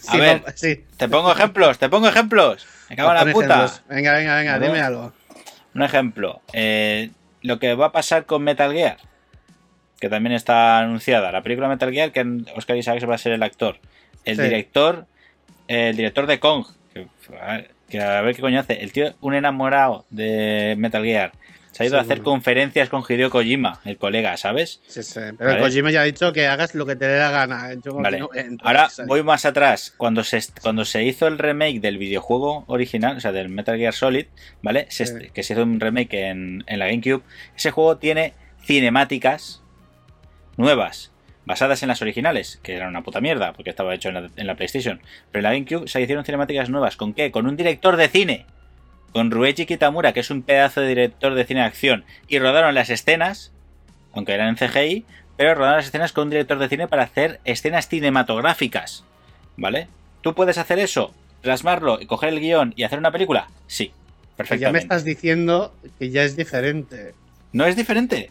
A
Sí,
ver,
sí.
te pongo ejemplos, te pongo ejemplos. Me cago en la
Pon
puta.
ejemplos. Venga, venga, venga, dime algo.
Un ejemplo, eh, lo que va a pasar con Metal Gear, que también está anunciada. La película Metal Gear, que Oscar Isaacs va a ser el actor. El
Sí.
director, el director de Kong, que a, ver, que a ver qué coño hace. El tío, un enamorado de Metal Gear. Se ha ido a hacer conferencias con Hideo Kojima, el colega, ¿sabes?
Sí, sí, Pero
Vale.
Kojima ya ha dicho que hagas lo que te dé la gana. Yo
Vale.
no
Ahora voy más atrás. Cuando se, cuando se hizo el remake del videojuego original, o sea, del Metal Gear Solid, ¿vale? Se-
Sí.
que se hizo un remake en, en la GameCube. Ese juego tiene cinemáticas nuevas, basadas en las originales, que eran una puta mierda, porque estaba hecho en la, en la PlayStation. Pero en la GameCube se hicieron cinemáticas nuevas. ¿Con qué? Con un director de cine. Con Rueiji Kitamura, que es un pedazo de director de cine de acción. Y rodaron las escenas, aunque eran en CGI, pero rodaron las escenas con un director de cine para hacer escenas cinematográficas. ¿Vale? ¿Tú puedes hacer eso? ¿Plasmarlo y coger el guion y hacer una película? Sí.
Que ya me
Perfectamente.
estás diciendo que ya es diferente.
No es diferente.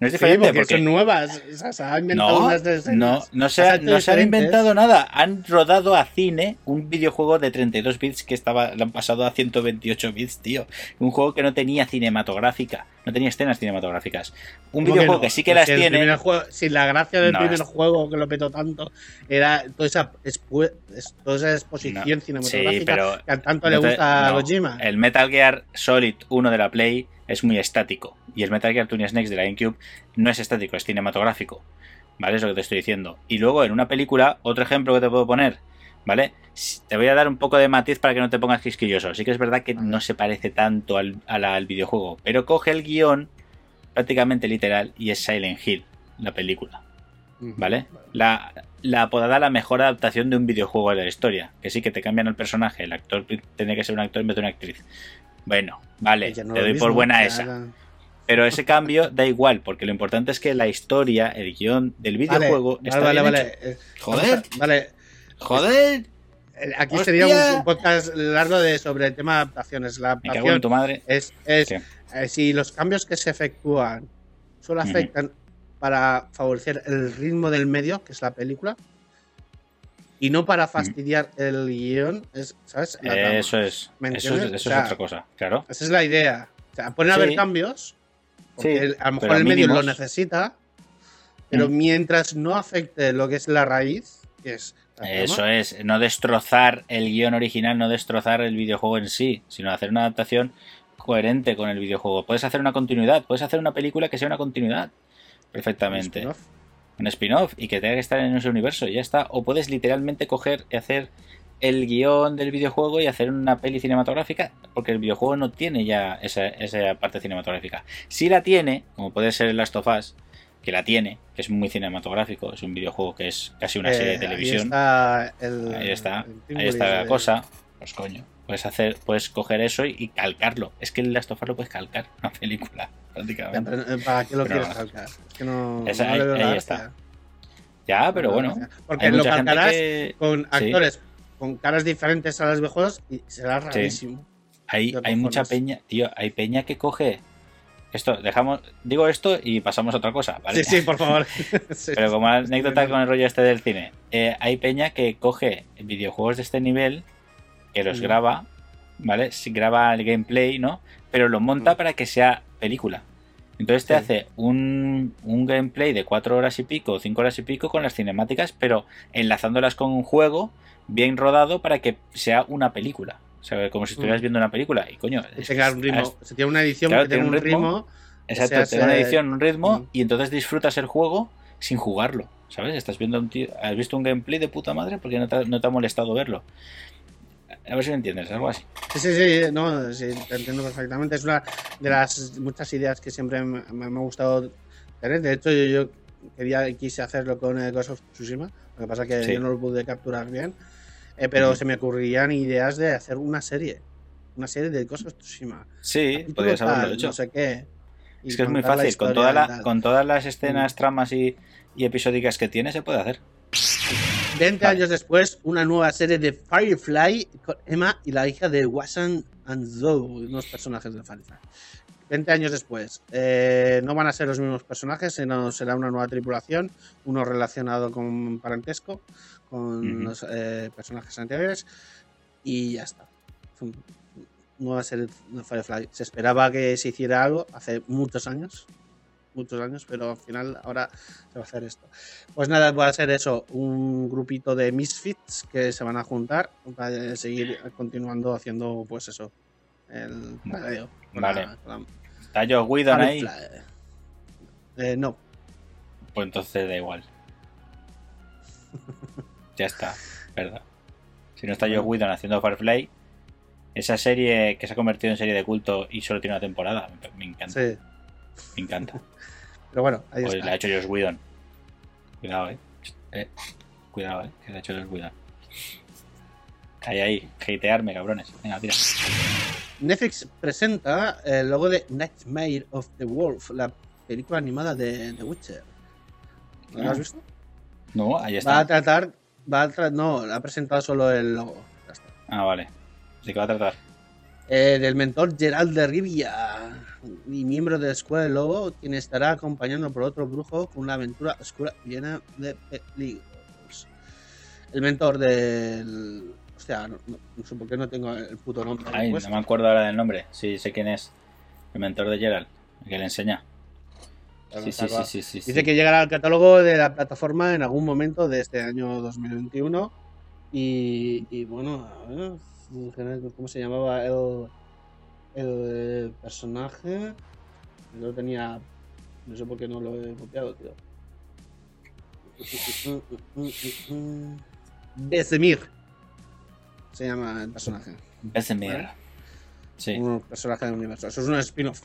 No es
Sí,
diferente
porque,
porque
son nuevas. O sea, se ha inventado
no,
unas de escenas.
no, no se,
Has
ha-
hecho
no se han inventado nada. Han rodado a cine un videojuego de 32 bits que estaba, lo han pasado a 128 bits, tío. Un juego que no tenía cinematográfica. no tenía escenas cinematográficas. Un
¿Cómo
videojuego
no?
que, sí que las tiene.
juego- si la gracia del primer
es-
juego que lo petó tanto era toda esa, toda esa exposición cinematográfica
sí, pero
que tanto le gusta a. Kojima.
El Metal Gear Solid 1 de la Play es muy estático. Y el Metal Gear Twin Snakes de la GameCube no es estático, es cinematográfico. ¿Vale? Es lo que te estoy diciendo. Y luego en una película, otro ejemplo que te puedo poner. ¿Vale? Te voy a dar un poco de matiz para que no te pongas quisquilloso. Sí que es verdad que no se parece tanto al videojuego. Pero coge el guion prácticamente literal y es Silent Hill, la película. ¿Vale? La, la apodada la mejor adaptación de un videojuego de la historia. Que sí que te cambian el personaje. El actor tiene que ser un actor en vez de una actriz. Bueno, vale, te
no lo
doy
mismo,
por buena esa. Pero ese cambio da igual, porque lo importante es que la historia, el guion del videojuego
vale,
está
vale,
bien
vale.
hecho.
Eh,
Joder.
Vale,
¡Joder!
eh, aquí
¡Hostia!
sería un, un podcast largo de, sobre el tema de adaptaciones. La
Me cago en
adaptación
tu madre.
es, es
Sí.
eh, si los cambios que se efectúan solo afectan para favorecer el ritmo del medio, que es la película, y no para fastidiar el guion, es, ¿sabes?
Eso es.
¿Me
Eso, es,
entiendes?
eso
O sea,
es otra cosa, claro.
Esa es la idea. O sea, pueden
Sí.
haber cambios, porque
Sí,
el- a lo mejor el medio lo necesita, pero
Mm.
mientras no afecte lo que es la raíz, que es
Eso
trama,
es, no destrozar el guion original, no destrozar el videojuego en sí, sino hacer una adaptación coherente con el videojuego. Puedes hacer una continuidad, puedes hacer una película que sea una continuidad perfectamente. Un spin-off y que tenga que estar en ese universo y ya está. O puedes literalmente coger y hacer el guion del videojuego y hacer una peli cinematográfica, porque el videojuego no tiene ya esa, esa parte cinematográfica. Si la tiene, como puede ser el Last of Us, que la tiene, que es muy cinematográfico, es un videojuego que es casi una
Eh,
serie de
ahí
televisión.
está el-
Ahí está, ahí está la
de-
cosa. Pues coño, puedes hacer, puedes coger eso y, y calcarlo. Es que el Last of Us lo puedes calcar, una película, prácticamente.
eh, ¿Para qué lo
Pero
quieres calcar? Es que no,
Esa-
no
ahí-
le veo la
ahí está. Ya, pero
No
bueno.
Porque lo calcarás
que
con
sí.
actores con caras diferentes a los videojuegos y será rarísimo.
hay,
de
hay mucha peña, tío, hay peña que coge esto, dejamos, digo esto y pasamos a otra cosa, ¿vale?
Sí, sí, por favor. Sí,
Pero como
sí.
anécdota con el rollo este del cine, eh, hay peña que coge videojuegos de este nivel, que los graba, ¿vale? Si graba el gameplay, ¿no? Pero lo monta
Mm.
para que sea película. Entonces te
Sí.
hace un, un gameplay de cuatro horas y pico, cinco horas y pico con las cinemáticas, pero enlazándolas con un juego bien rodado para que sea una película. O sea, como si estuvieras
Mm.
viendo una película. Y coño, es-
tenga un ritmo. Se tiene una edición
Claro,
que
tiene
un
ritmo.
ritmo.
Exacto,
sea,
da una edición, un ritmo,
Mm.
y entonces disfrutas el juego sin jugarlo, ¿sabes? Estás viendo un tío, has visto un gameplay de puta madre porque no te, no te ha molestado verlo. A ver si me entiendes, algo así.
Sí, sí, sí, no, sí, te entiendo perfectamente. Es una de las muchas ideas que siempre me, me- me ha gustado tener. De hecho, yo, yo quería quise hacerlo con eh, Ghost of Tsushima. Lo que pasa que
Sí.
yo no lo pude capturar bien. Eh, pero
Ujú.
se me ocurrían ideas de hacer una serie. Una serie de Ghost of Tsushima.
Sí, podrías haberlo
tal,
hecho.
No sé qué.
Es que es muy fácil, con, toda la, con todas las escenas,
Mm.
tramas y, y episódicas que tiene, se puede hacer.
20
Vale.
años después, una nueva serie de Firefly con Emma y la hija de Wassan and Zoe, unos personajes de Firefly. 20 años después, eh, no van a ser los mismos personajes, sino será una nueva tripulación, uno relacionado con parentesco, con los eh, personajes anteriores, y ya está. Nueva serie de Firefly. Se esperaba que se hiciera algo hace muchos años, muchos años, pero al final ahora se va a hacer esto. Pues nada, va a ser eso, un grupito de misfits que se van a juntar para seguir continuando haciendo, pues eso, el con
Vale.
la- con la
Está Josh Whedon ahí,
Firefly. Eh, no,
pues entonces da igual. ya está, verdad. Si no está Josh Whedon haciendo Firefly, esa serie que se ha convertido en serie de culto y solo tiene una temporada, me, me encanta,
sí.
Me encanta.
Pero bueno, ahí
Pues
está.
la ha hecho Josh Whedon. Cuidado, eh. Eh, Cuidado, eh. Que la ha hecho Josh Whedon. Ahí, ahí. Hatearme, cabrones. Venga, tira.
Netflix presenta el logo de Nightmare of the Wolf, la película animada de The Witcher. ¿No lo has visto?
No, ahí
Va a
está.
tratar, va a tra- no, ha presentado solo el logo. Está.
Ah, vale. ¿De qué va a tratar?
Eh, del mentor Gerald de Rivia y miembro de la Escuela del Lobo, quien estará acompañando por otro brujo con una aventura oscura llena de peligros. El mentor del. Hostia, no, no- no sé por qué no tengo el puto nombre.
Ay, no me acuerdo ahora del nombre. Sí, sé quién es. El mentor de Gerald. que le enseña. Sí, sí, sí, sí, sí,
Dice
sí.
que llegará al catálogo de la plataforma en algún momento de este año 2021. Y, y bueno, a ver, ¿cómo se llamaba el, el personaje? Yo lo tenía. No sé por qué no lo he copiado, tío. Besemir se llama el personaje.
Besemir.
Vale.
Sí.
Un personaje del universo. Eso es un spin-off,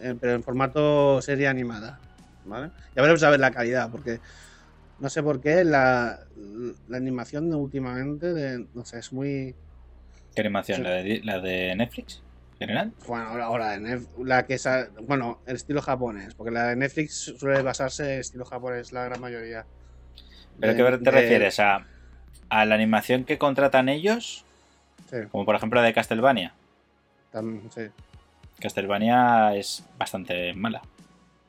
eh, pero en formato serie animada. ¿Vale? Ya veremos a ver la calidad, porque no sé por qué la, la animación de últimamente, de, no sé, es muy.
¿Qué animación?
Sí.
¿La de, ¿La de Netflix? ¿General?
Bueno, ahora, de la que a- Bueno, el estilo japonés, porque la de Netflix suele basarse en estilo japonés la gran mayoría.
¿Pero
De-
qué te
de-
refieres? ¿A, ¿A la animación que contratan ellos?
Sí,
Como por ejemplo la de Castlevania.
tam- sí.
Castlevania es bastante mala.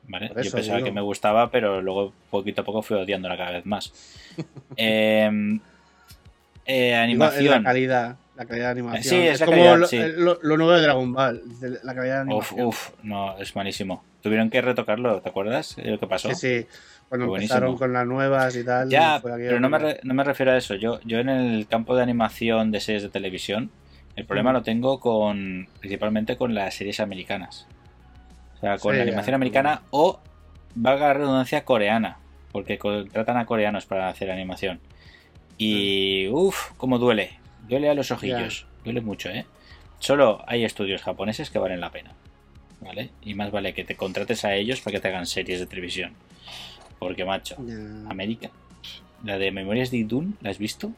¿Vale? Yo pensaba
digo.
que me gustaba, pero luego poquito a poco fui odiándola cada vez más. Eh, eh, animación.
La calidad, la calidad de animación.
Sí, es la
como
calidad,
lo,
sí.
lo- lo nuevo de Dragon Ball, de la calidad de
Uf,
animación.
uf, no, es malísimo. Tuvieron que retocarlo, ¿te acuerdas lo que pasó?
Sí, sí. Cuando empezaron con las nuevas y tal.
Ya, pero no me, re- no me refiero a eso. Yo, yo en el campo de animación de series de televisión, el problema
Mm.
lo tengo con principalmente con las series americanas. O sea, con
Sí,
la
ya,
animación americana o, valga la redundancia, coreana. Porque contratan a coreanos para hacer animación. Y, uff, cómo duele. Duele a los ojillos. Duele mucho, ¿eh? Solo hay estudios japoneses que valen la pena. ¿Vale? Y más vale que te contrates a ellos para que te hagan series de televisión. Porque, macho. América. La de Memorias de Idun, ¿la has visto?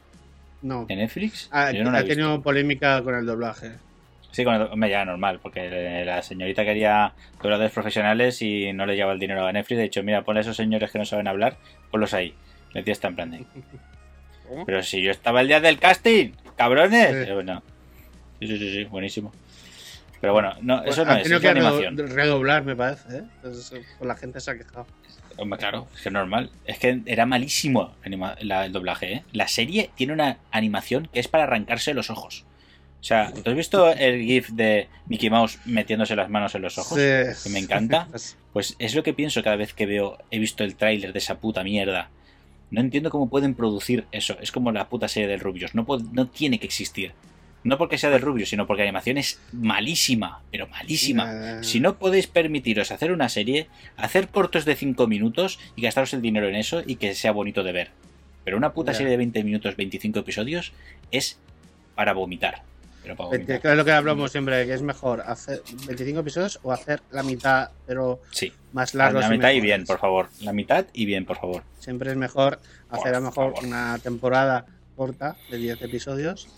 No.
¿En Netflix?
Ha,
Yo no la
ha
visto.
tenido polémica con el doblaje.
Sí, con el- ya normal, porque la señorita quería dobladores profesionales y no le llevaba el dinero a Netflix. De hecho, mira, ponle a esos señores que no saben hablar, ponlos ahí. Le tía está en plan. Pero si yo estaba el día del casting, cabrones.
Sí.
Eh, bueno. Sí, sí, sí, sí, buenísimo. Pero bueno, no, eso no es, es
que
animación.
redoblar, me parece. ¿eh? Entonces, pues la gente se ha quejado.
Claro, es que es normal. Es que era malísimo la anima- la- el doblaje, ¿eh? La serie tiene una animación que es para arrancarse los ojos. O sea, ¿tú has visto el GIF de Mickey Mouse metiéndose las manos en los ojos?
Sí.
Que me encanta.
Pues,
Pues es lo que pienso cada vez que veo, he visto el tráiler de esa puta mierda. No entiendo cómo pueden producir eso. Es como la puta serie del Rubius. No, puede- no tiene que existir. No porque sea del Rubius, sino porque la animación es malísima, pero malísima. Si no podéis permitiros hacer una serie, hacer cortos de 5 minutos y gastaros el dinero en eso y que sea bonito de ver. Pero una puta serie de 20 minutos, 25 episodios, es para vomitar. Pero para
es lo que hablamos siempre, que es mejor hacer 25 episodios o hacer la mitad, pero
Sí,
más
la,
largos.
la mitad y bien, por favor. La mitad y bien, por favor.
Siempre es mejor hacer a lo mejor
favor.
una temporada corta de 10 episodios,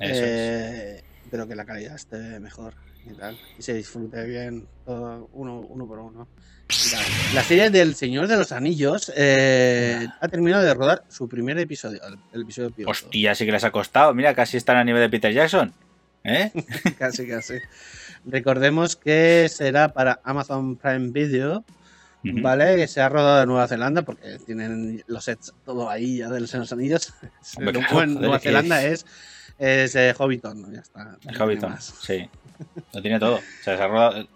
eh, pero que la calidad esté mejor y tal. Y se disfrute bien todo uno, uno por uno. La serie del Señor de los Anillos eh, ha terminado de rodar su primer episodio, el, episodio piloto.
Hostia, sí que les ha costado. Mira, casi están a nivel de Peter Jackson. ¿Eh?
casi, casi. Recordemos que será para Amazon Prime Video. ¿vale? Que se ha rodado en Nueva Zelanda porque tienen los sets todo ahí ya de los Señor de los Anillos.
Hombre, claro,
Nueva Zelanda
es-
es, es eh, Hobbiton, ¿no? ya está. no
El Hobbiton,
más.
sí. Lo tiene todo. O sea,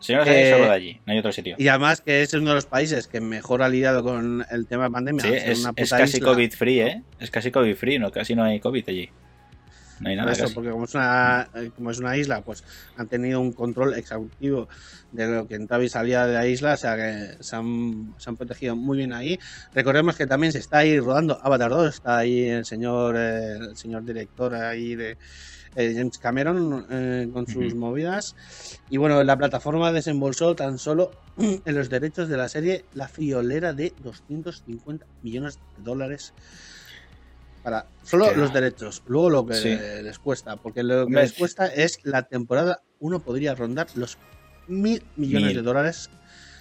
se de los
Eh,
allí, no hay otro sitio.
Y además que es uno de los países que mejor ha lidiado con el tema de pandemia.
Sí, es,
una
es
puta
casi
isla.
COVID free, ¿eh? Es casi COVID free, no, casi no hay COVID allí. No hay nada.
eso, porque como es, una, eh, como es una isla, pues han tenido un control exhaustivo de lo que entraba y salía de la isla, o sea que se han, se han protegido muy bien ahí. Recordemos que también se está ahí rodando Avatar 2, está ahí el señor, eh, el señor director ahí de eh, James Cameron eh, con sus
Ujú.
movidas. Y bueno, la plataforma desembolsó tan solo en los derechos de la serie la friolera de 250 millones de dólares para solo los derechos, luego lo que
Sí.
les cuesta, porque lo que les cuesta es la temporada, uno podría rondar los mil millones
Mil.
de dólares.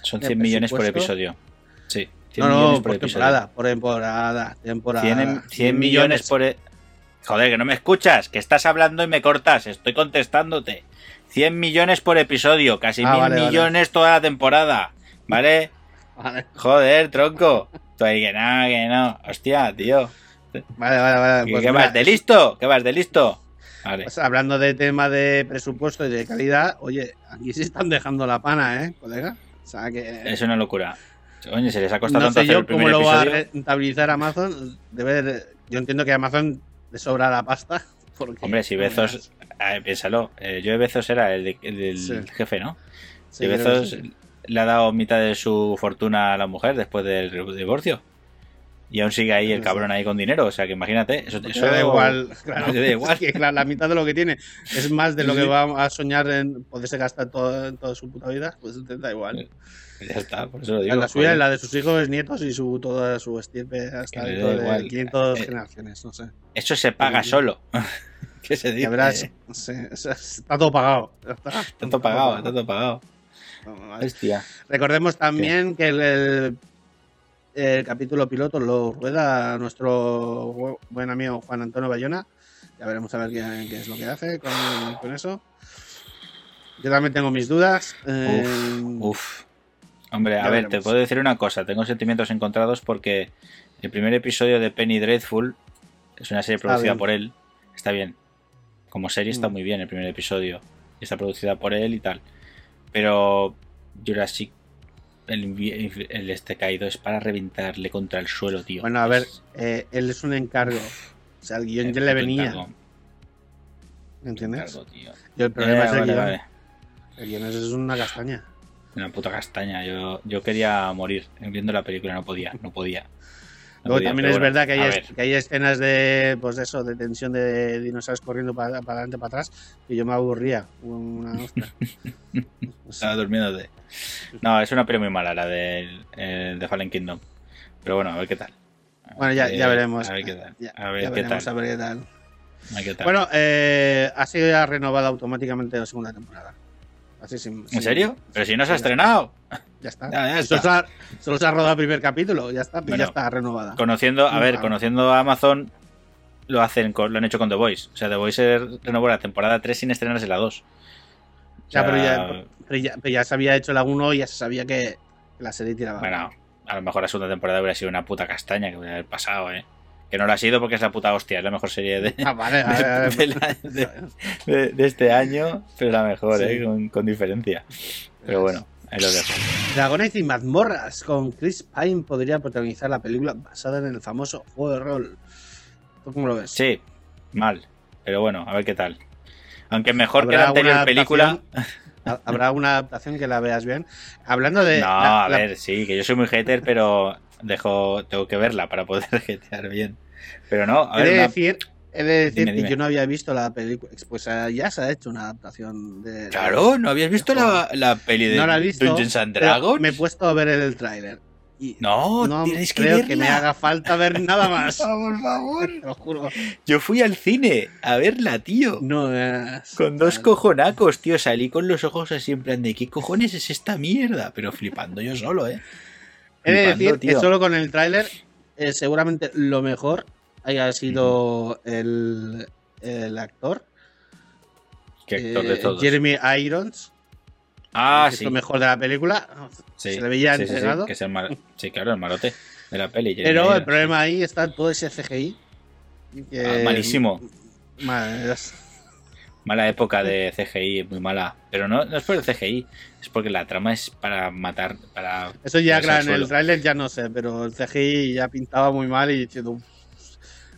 Son
de
100 millones por episodio. Sí, 100
No,
millones
no,
por
por
episodio.
temporada, por temporada, temporada.
100, em- 100 millones por... e- Joder, que no me escuchas, que estás hablando y me cortas, estoy contestándote. 100 millones por episodio, casi
Ah,
mil
vale, vale.
millones toda la temporada, ¿vale?
Vale,
Joder, tronco. Tú ahí que no, que no. Hostia, tío.
Vale, vale. vale,
¿Qué,
pues
qué
mira,
vas de listo? ¿Qué vas de listo? Vale.
pues hablando de tema de presupuesto y de calidad, oye, aquí se están dejando la pana, ¿eh, colega? O sea que.
Es una locura. Oye, se les ha costado
no
tanto
sé
hacer
yo
el
cómo lo va a rentabilizar Amazon. Debe de- yo entiendo que a Amazon le sobra la pasta. porque-
Hombre, si Bezos, eh, piénsalo, eh, Joe Bezos era el, de- el
Sí.
jefe, ¿no?
Sí,
y Bezos
sí.
le ha dado mitad de su fortuna a la mujer después del divorcio. Y aún sigue ahí el cabrón ahí con dinero. O sea que imagínate, eso, eso
da igual, claro.
Da igual.
Es que, claro, la mitad de lo que tiene es más de lo que va a soñar en poderse gastar todo, en toda su puta vida. Pues te da igual.
Ya está, por eso lo digo.
la suya, la de sus hijos, nietos y su toda su estirpe hasta dentro de
igual.
500
Eh,
generaciones, no sé.
Eso se paga
Sí.
solo. ¿Qué se dice?
Verás, está todo pagado. Está,
Está todo pagado, está todo pagado. Hostia.
Recordemos también que el, el- el capítulo piloto lo rueda nuestro bu- buen amigo Juan Antonio Bayona. Ya veremos a ver qué, qué es lo que hace con, con eso. Yo también tengo mis dudas. Eh,
Uf. Hombre, a ver, te puedo decir una cosa. Tengo sentimientos encontrados porque el primer episodio de Penny Dreadful es una serie producida por él. Está bien. Como serie está
Mm.
muy bien el primer episodio. Está producida por él y tal. Pero Jurassic, el, este caído es para reventarle contra el suelo, tío.
Bueno, a ver, eh, él es un encargo. O sea, el
guion
ya le venía. ¿Entiendes?
encargo, tío.
Y el problema
Eh,
es el
vale,
guion.
vale.
El guion es, es una castaña.
Una puta castaña. Yo, yo quería morir viendo la película, no podía, no podía.
Luego también es verdad que hay, que escenas de, pues de eso, de tensión de dinosaurios corriendo para, para adelante, para atrás, que yo me aburría. Una.
Estaba durmiéndote. No, es una peli muy mala la del el de Fallen Kingdom. Pero bueno, a ver qué tal.
Bueno, ya,
Eh,
ya veremos.
A ver qué tal. A ver qué tal.
a ver qué. Bueno, eh, ha sido ya renovada automáticamente la segunda temporada. Así sin,
¿En
sin-
serio? Pero si no se ha estrenado.
Ya está.
Ya, ya
Solo, se ha, solo se ha rodado el primer capítulo, ya está, pero
Bueno,
ya está renovada.
Conociendo, a ver,
Vale.
conociendo a Amazon, lo hacen con- lo han hecho con The Voice. O sea, The Voice renovó la temporada 3 sin estrenarse la 2. O
Ya,
sea,
pero, ya, pero, ya, pero ya se había hecho la 1 y ya se sabía que la serie tiraba.
Bueno, a lo mejor la segunda temporada hubiera sido una puta castaña que hubiera pasado, ¿eh? Que no lo ha sido porque es la puta hostia, es la mejor serie de,
Ah, vale, vale, vale.
de, la- de- de- de este año, pero la mejor,
Sí.
¿eh? Con, con diferencia. Pero bueno, ahí lo dejo.
Dragones y mazmorras con Chris Pine podría protagonizar la película basada en el famoso juego de rol. ¿Tú cómo lo ves?
Sí, mal, pero bueno, a ver qué tal. Aunque mejor que
¿Habrá
la anterior película.
¿Habrá una adaptación que la veas bien? Hablando de.
No,
la-
a
la-
ver, sí, que yo soy muy hater, pero dejo, tengo que verla para poder jetear bien. Pero no, a
He
ver,
de
una-
decir, he de decir
Dime,
que
dime.
yo no había visto la película. Pues eh, ya se ha hecho una adaptación de.
Claro, ¿no habías visto la, la peli de
No la he visto.
Dungeons and Dragons?
Me he puesto a ver el tráiler. Y
No,
no
tienes que
creo
verla.
que me haga falta ver nada más.
por favor.
Te lo juro.
Yo fui al cine a verla, tío.
No es.
Con dos cojonacos, tío. Salí con los ojos así en plan de ¿qué cojones es esta mierda? Pero flipando yo solo, ¿eh?
He de decir que
tío.
solo con el tráiler, eh, seguramente lo mejor haya sido el, el actor,
Qué actor de
eh,
todos.
Jeremy Irons,
ah,
que
sí.
es lo mejor de la película.
sí.
Se le veía
sí, sí, que claro, el malote de la peli. Jeremy
Pero el problema ahí está todo ese CGI. que-
Ah, malísimo.
Mal-
Mala época de CGI, muy mala. Pero no, no es por el CGI, es porque la trama es para matar, para...
Eso ya, claro, en el tráiler ya no sé, pero el CGI ya pintaba muy mal y diciendo, "Uf,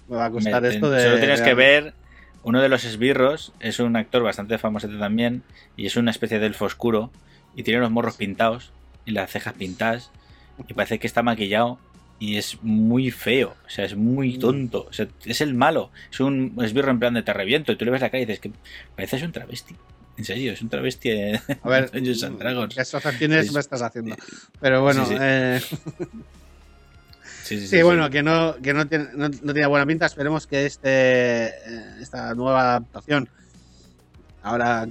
me va a costar
Me-
esto de...
Solo tienes
de-
que ver, uno de los esbirros es un actor bastante famoso también, y es una especie de elfo oscuro, y tiene los morros pintados, y las cejas pintadas, y parece que está maquillado, y es muy feo, o sea, es muy
Mm.
tonto, o sea, es el malo, es un esbirro en plan de te reviento, y tú le ves la cara y dices que pareces un travesti. En serio, es un travesti de
A ver,
and Dragons.
¿qué asociaciones
Es-
me estás haciendo? Pero bueno,
Sí, sí.
eh,
Sí,
bueno, que no, que no tiene, no, no tiene buena pinta. Esperemos que este eh, esta nueva adaptación, ahora,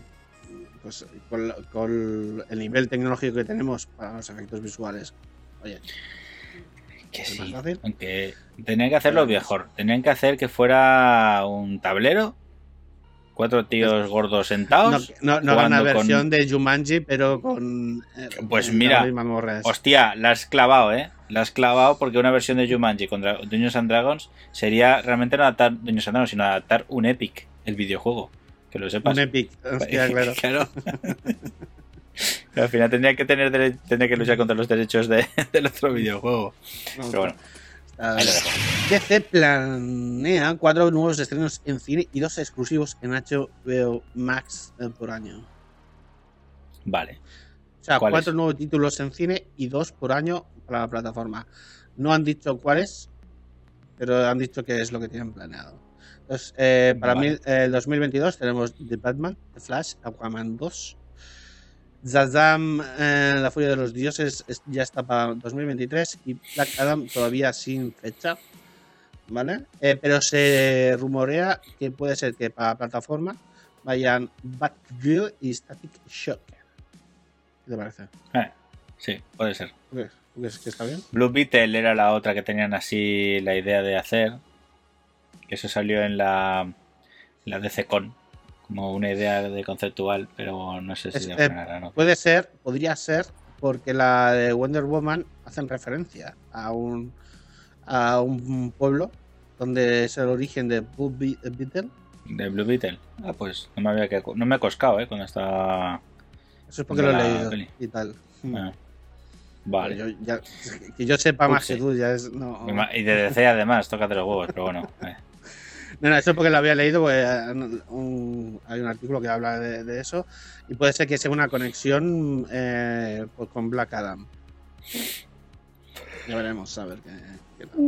pues con, con el nivel tecnológico que tenemos para los efectos visuales, oye,
Que
¿Es
sí, aunque tenían que hacerlo mejor. Tenían que hacer que fuera un tablero, cuatro tíos gordos
no,
sentados.
no, no hagan una
jugando con-
versión de Jumanji, pero con. eh,
Pues mira. Hostia, la has clavado, ¿eh? La has clavado porque una versión de Jumanji contra Dungeons and Dragons sería realmente no adaptar Dungeons and Dragons, sino adaptar un Epic, el videojuego. Que lo sepas.
Un Epic, hostia, claro.
claro. Al final tendría que tener tendría que luchar contra los derechos de- del otro videojuego. Pero bueno,
DC planea cuatro nuevos estrenos en cine y dos exclusivos en HBO Max eh, por año.
Vale.
O sea, cuatro nuevos títulos en cine y dos por año para la plataforma. No han dicho cuáles, pero han dicho que es lo que tienen planeado. Entonces, eh, para
Vale.
mí, eh, el 2022 tenemos The Batman, The Flash, Aquaman 2. Shazam, eh, La Furia de los Dioses, es- ya está para 2023 y Black Adam todavía sin fecha. ¿Vale? Eh, pero se rumorea que puede ser que para plataforma vayan Batgirl y Static Shock. ¿Qué te parece?
Eh, sí, puede ser.
¿Tú crees? ¿Tú crees que está bien?
Blue Beetle era la otra que tenían así la idea de hacer. Que eso salió en la, en la DCCon. Como una idea de conceptual, pero no sé si
Es-
de
eh,
¿no?
Puede ser, podría ser, porque la de Wonder Woman hacen referencia a un, a un pueblo donde es el origen de Blue Be- Beetle.
De Blue Beetle. Ah, pues no me había que- no me he coscado, ¿eh? Cuando estaba.
Eso es porque lo he leído
peli.
y tal.
Ah, vale.
Yo- ya- que yo sepa más que tú, ya es. No,
Y de DC además, tócate los huevos, pero bueno. eh.
No, no, eso es porque lo había leído, eh, un- hay un artículo que habla de, de eso y puede ser que sea una conexión eh, pues con Black Adam. Ya veremos, a ver qué, qué tal.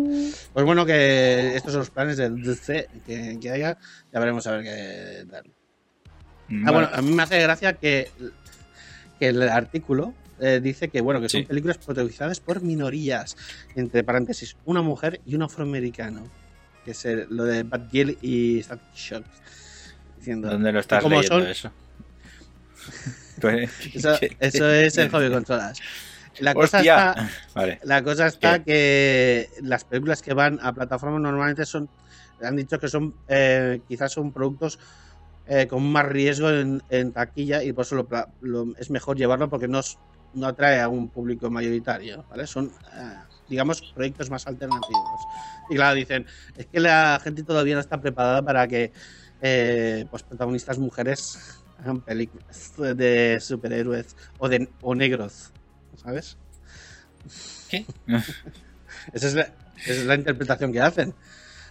Pues bueno, que estos son los planes del DC que, que haya, ya veremos a ver qué tal. Ah, bueno, a mí me hace gracia que, que el artículo eh, dice que bueno que son
Sí.
películas protagonizadas por minorías, entre paréntesis, una mujer y un afroamericano, que es el- lo de Bad Girl y Shock. Diciendo,
¿Dónde lo estás leyendo
son-
eso? Pues-
Eso, eso es en Hobby Consolas. La cosa
¡Hostia!
está,
Vale.
la cosa está que las películas que van a plataformas normalmente son, han dicho que son, eh, quizás son productos eh, con más riesgo en, en taquilla y por eso lo lo- es mejor llevarlo porque no, no atrae a un público mayoritario, ¿vale? Son, eh, digamos, proyectos más alternativos. Y claro, dicen, es que la gente todavía no está preparada para que eh, pues protagonistas mujeres hagan películas de superhéroes o de o negros, ¿sabes?
¿Qué?
Esa es la, esa es la interpretación que hacen.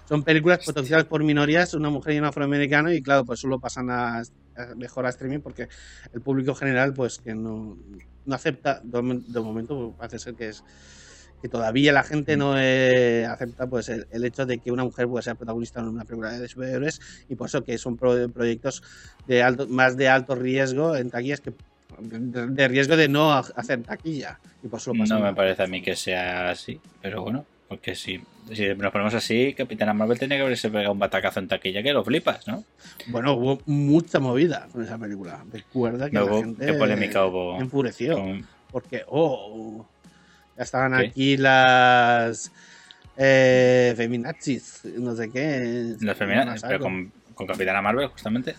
Son películas protagonizadas por minorías, una mujer y un afroamericano, y claro, pues solo pasan a, a- mejor a streaming porque el público general, pues que no, no acepta, de, de momento pues, parece ser que es que todavía la gente no eh, acepta pues el, el hecho de que una mujer pueda ser protagonista en una película de superhéroes y por eso que son pro- proyectos de alto, más de alto riesgo en taquillas que de de riesgo de no ha- hacer taquilla y por eso lo
No me parece a mí que sea así, pero bueno, porque si, si nos ponemos así, Capitana Marvel tenía que haberse pegado un batacazo en taquilla que lo flipas, ¿no?
Bueno, hubo mucha movida con esa película. Recuerda que
No
la
hubo-
gente
¿Qué polémica hubo?
enfureció.
con-
Porque, oh, ya estaban
¿Qué?
aquí las eh, feminazis, no sé qué. No
feminazis, pero con, con Capitana Marvel, justamente.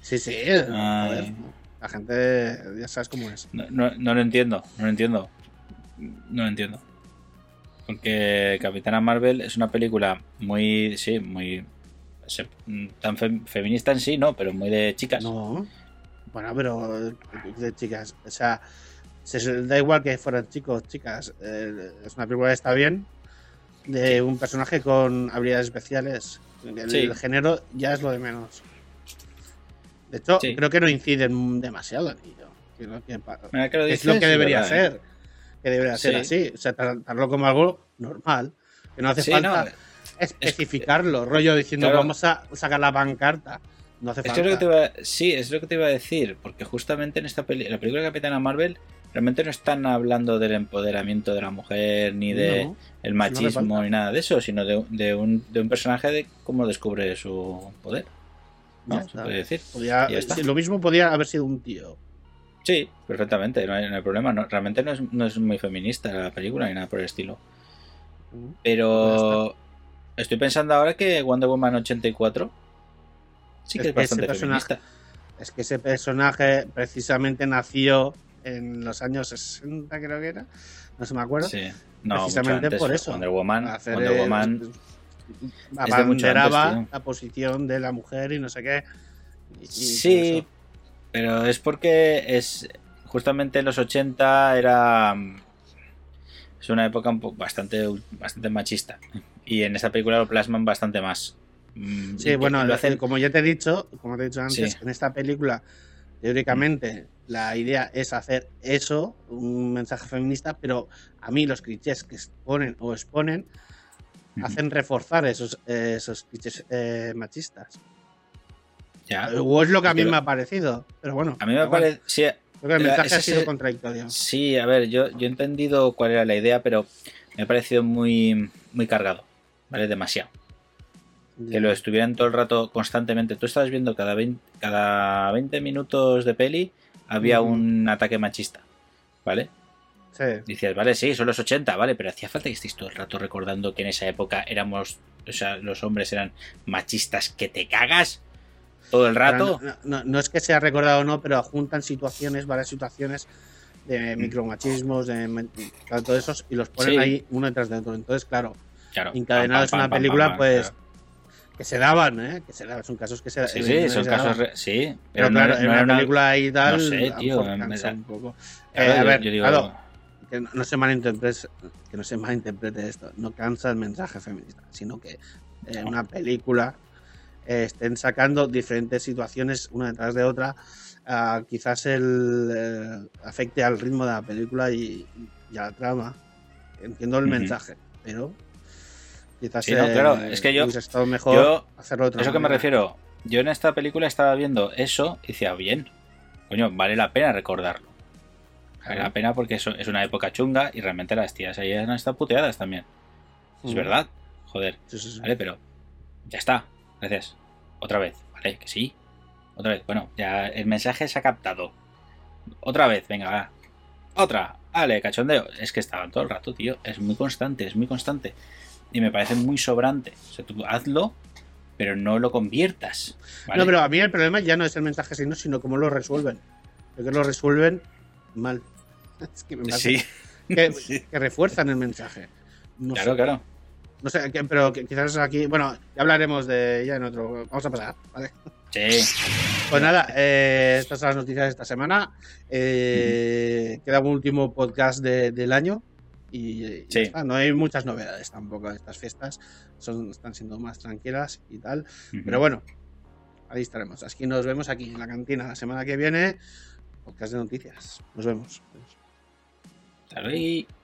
Sí, sí. La gente, ya sabes cómo es.
No, no, no lo entiendo, no lo entiendo. No lo entiendo. Porque Capitana Marvel es una película muy, sí, muy... se- tan fem- feminista en sí, no, pero muy de chicas.
No. Bueno, pero de chicas, o sea, se- da igual que fueran chicos, chicas. eh, es una película que está bien. De un personaje con habilidades especiales. El,
Sí.
el género ya es lo de menos. De hecho,
Sí.
creo que no inciden demasiado en ello. Creo que
que
es lo que debería
¿verdad, eh?
ser. Que debería ser
Sí.
así. O sea, tratarlo como algo normal. Que no hace
Sí,
falta
no,
especificarlo. Rollo diciendo,
Claro.
vamos a sacar la pancarta. No hace falta.
es lo que te iba a- sí, es lo que te iba a decir, porque justamente en esta peli, la película de Capitana Marvel realmente no están hablando del empoderamiento de la mujer ni de
No.
el machismo ni nada de eso, sino de, de un, de un personaje de cómo descubre su poder. ¿no? Se
está.
puede decir.
Podía-
Ya está.
sí, lo mismo podía haber sido un tío.
Sí, perfectamente, no hay, no hay problema. No, realmente no es, no es muy feminista la película ni nada por el estilo. Pero estoy pensando ahora que Wonder Woman 84 sí
Es
que es
que ese
bastante
personaje-
feminista.
Es que ese personaje precisamente nació en los años 60, creo que era. No se me acuerdo.
Sí. No,
Precisamente
antes,
por eso.
Wonder Woman,
hacer,
Wonder
eh,
Woman
abanderaba
antes,
la posición de la mujer y no sé qué. Y- y
Sí, pero es porque es justamente en los 80 era. mm, Es una época bastante, bastante machista. Y en esta película lo plasman bastante más. Mm,
Sí,
y-
bueno,
lo hacen.
como ya te he dicho, como te he dicho antes,
Sí.
en esta película, teóricamente, la idea es hacer eso, un mensaje feminista, pero a mí los clichés que exponen o exponen hacen reforzar esos, esos clichés eh, machistas.
Ya.
O es lo que a mí
Pero-
me ha parecido, pero bueno.
A mí me parece. Sí,
Creo que el
la-
mensaje
ese
ha sido contradictorio.
Sí, a ver, yo, yo he entendido cuál era la idea, pero me ha parecido muy, muy cargado, ¿vale? Demasiado. Que lo estuvieran todo el rato constantemente. Tú estabas viendo cada 20, cada 20 minutos de peli había
Ujú.
un ataque machista, ¿vale?
Sí.
Dices, vale, sí, son los 80, vale, pero hacía falta que estéis todo el rato recordando que en esa época éramos, o sea, los hombres eran machistas que te cagas todo el rato.
No, no- no es que sea recordado o no, pero juntan situaciones, varias situaciones de
Mm.
micromachismos, de claro, todos esos, y los ponen
Sí.
ahí uno detrás de otro. Entonces, claro,
Claro,
encadenados en una
pam,
película,
pam,
pues
claro.
Que se daban, ¿eh? Que se daban, son casos que se
Sí, sí,
evidentemente
son casos.
daban.
re- Sí,
Pero,
no
claro,
era-
en
no
una
era una-
película y tal,
no sé,
a
tío, me da-
un poco.
Claro,
Eh, a
yo-
ver,
yo digo-
claro, que no, no se malinterprete, que no se malinterprete esto, no cansa el mensaje feminista, sino que en una película eh, estén sacando diferentes situaciones una detrás de otra, ah, quizás el eh, afecte al ritmo de la película y, y a la trama. Entiendo el mensaje, pero quizás
Sí, no,
eh,
claro, es que yo-
estado mejor
yo-
hacerlo de otra
Eso que me refiero. Yo en esta película estaba viendo eso y decía, bien, coño, vale la pena recordarlo. Vale
Claro.
la pena porque eso es una época chunga y realmente las tías ahí han estado puteadas también. Es
Ujú.
verdad. Joder,
Sí, sí, sí.
vale, pero ya está. Gracias. Otra vez, vale, que sí. Otra vez, bueno, ya el mensaje se ha captado. Otra vez, venga, va. Otra, vale, cachondeo. Es que estaban todo el rato, tío. Es muy constante, es muy constante. Y me parece muy sobrante. O sea, tú hazlo, pero no lo conviertas. ¿vale?
No, pero a mí el problema ya no es el mensaje sino, sino cómo lo resuelven. Creo que lo resuelven mal. Es que, me
Sí,
que,
sí.
que refuerzan el mensaje. No
claro,
sé,
claro.
No sé, pero quizás aquí. Bueno, ya hablaremos de ella en otro. Vamos a pasar, ¿vale?
Sí,
Pues nada, eh, estas son las noticias de esta semana. Eh, Queda un último podcast de- del año. Y, y ya
Sí.
está. no hay muchas novedades tampoco en estas fiestas. Son, están siendo más tranquilas y tal. Pero bueno, ahí estaremos. Así que nos vemos aquí en la cantina la semana que viene. Podcast de noticias. Nos vemos.
Hasta luego.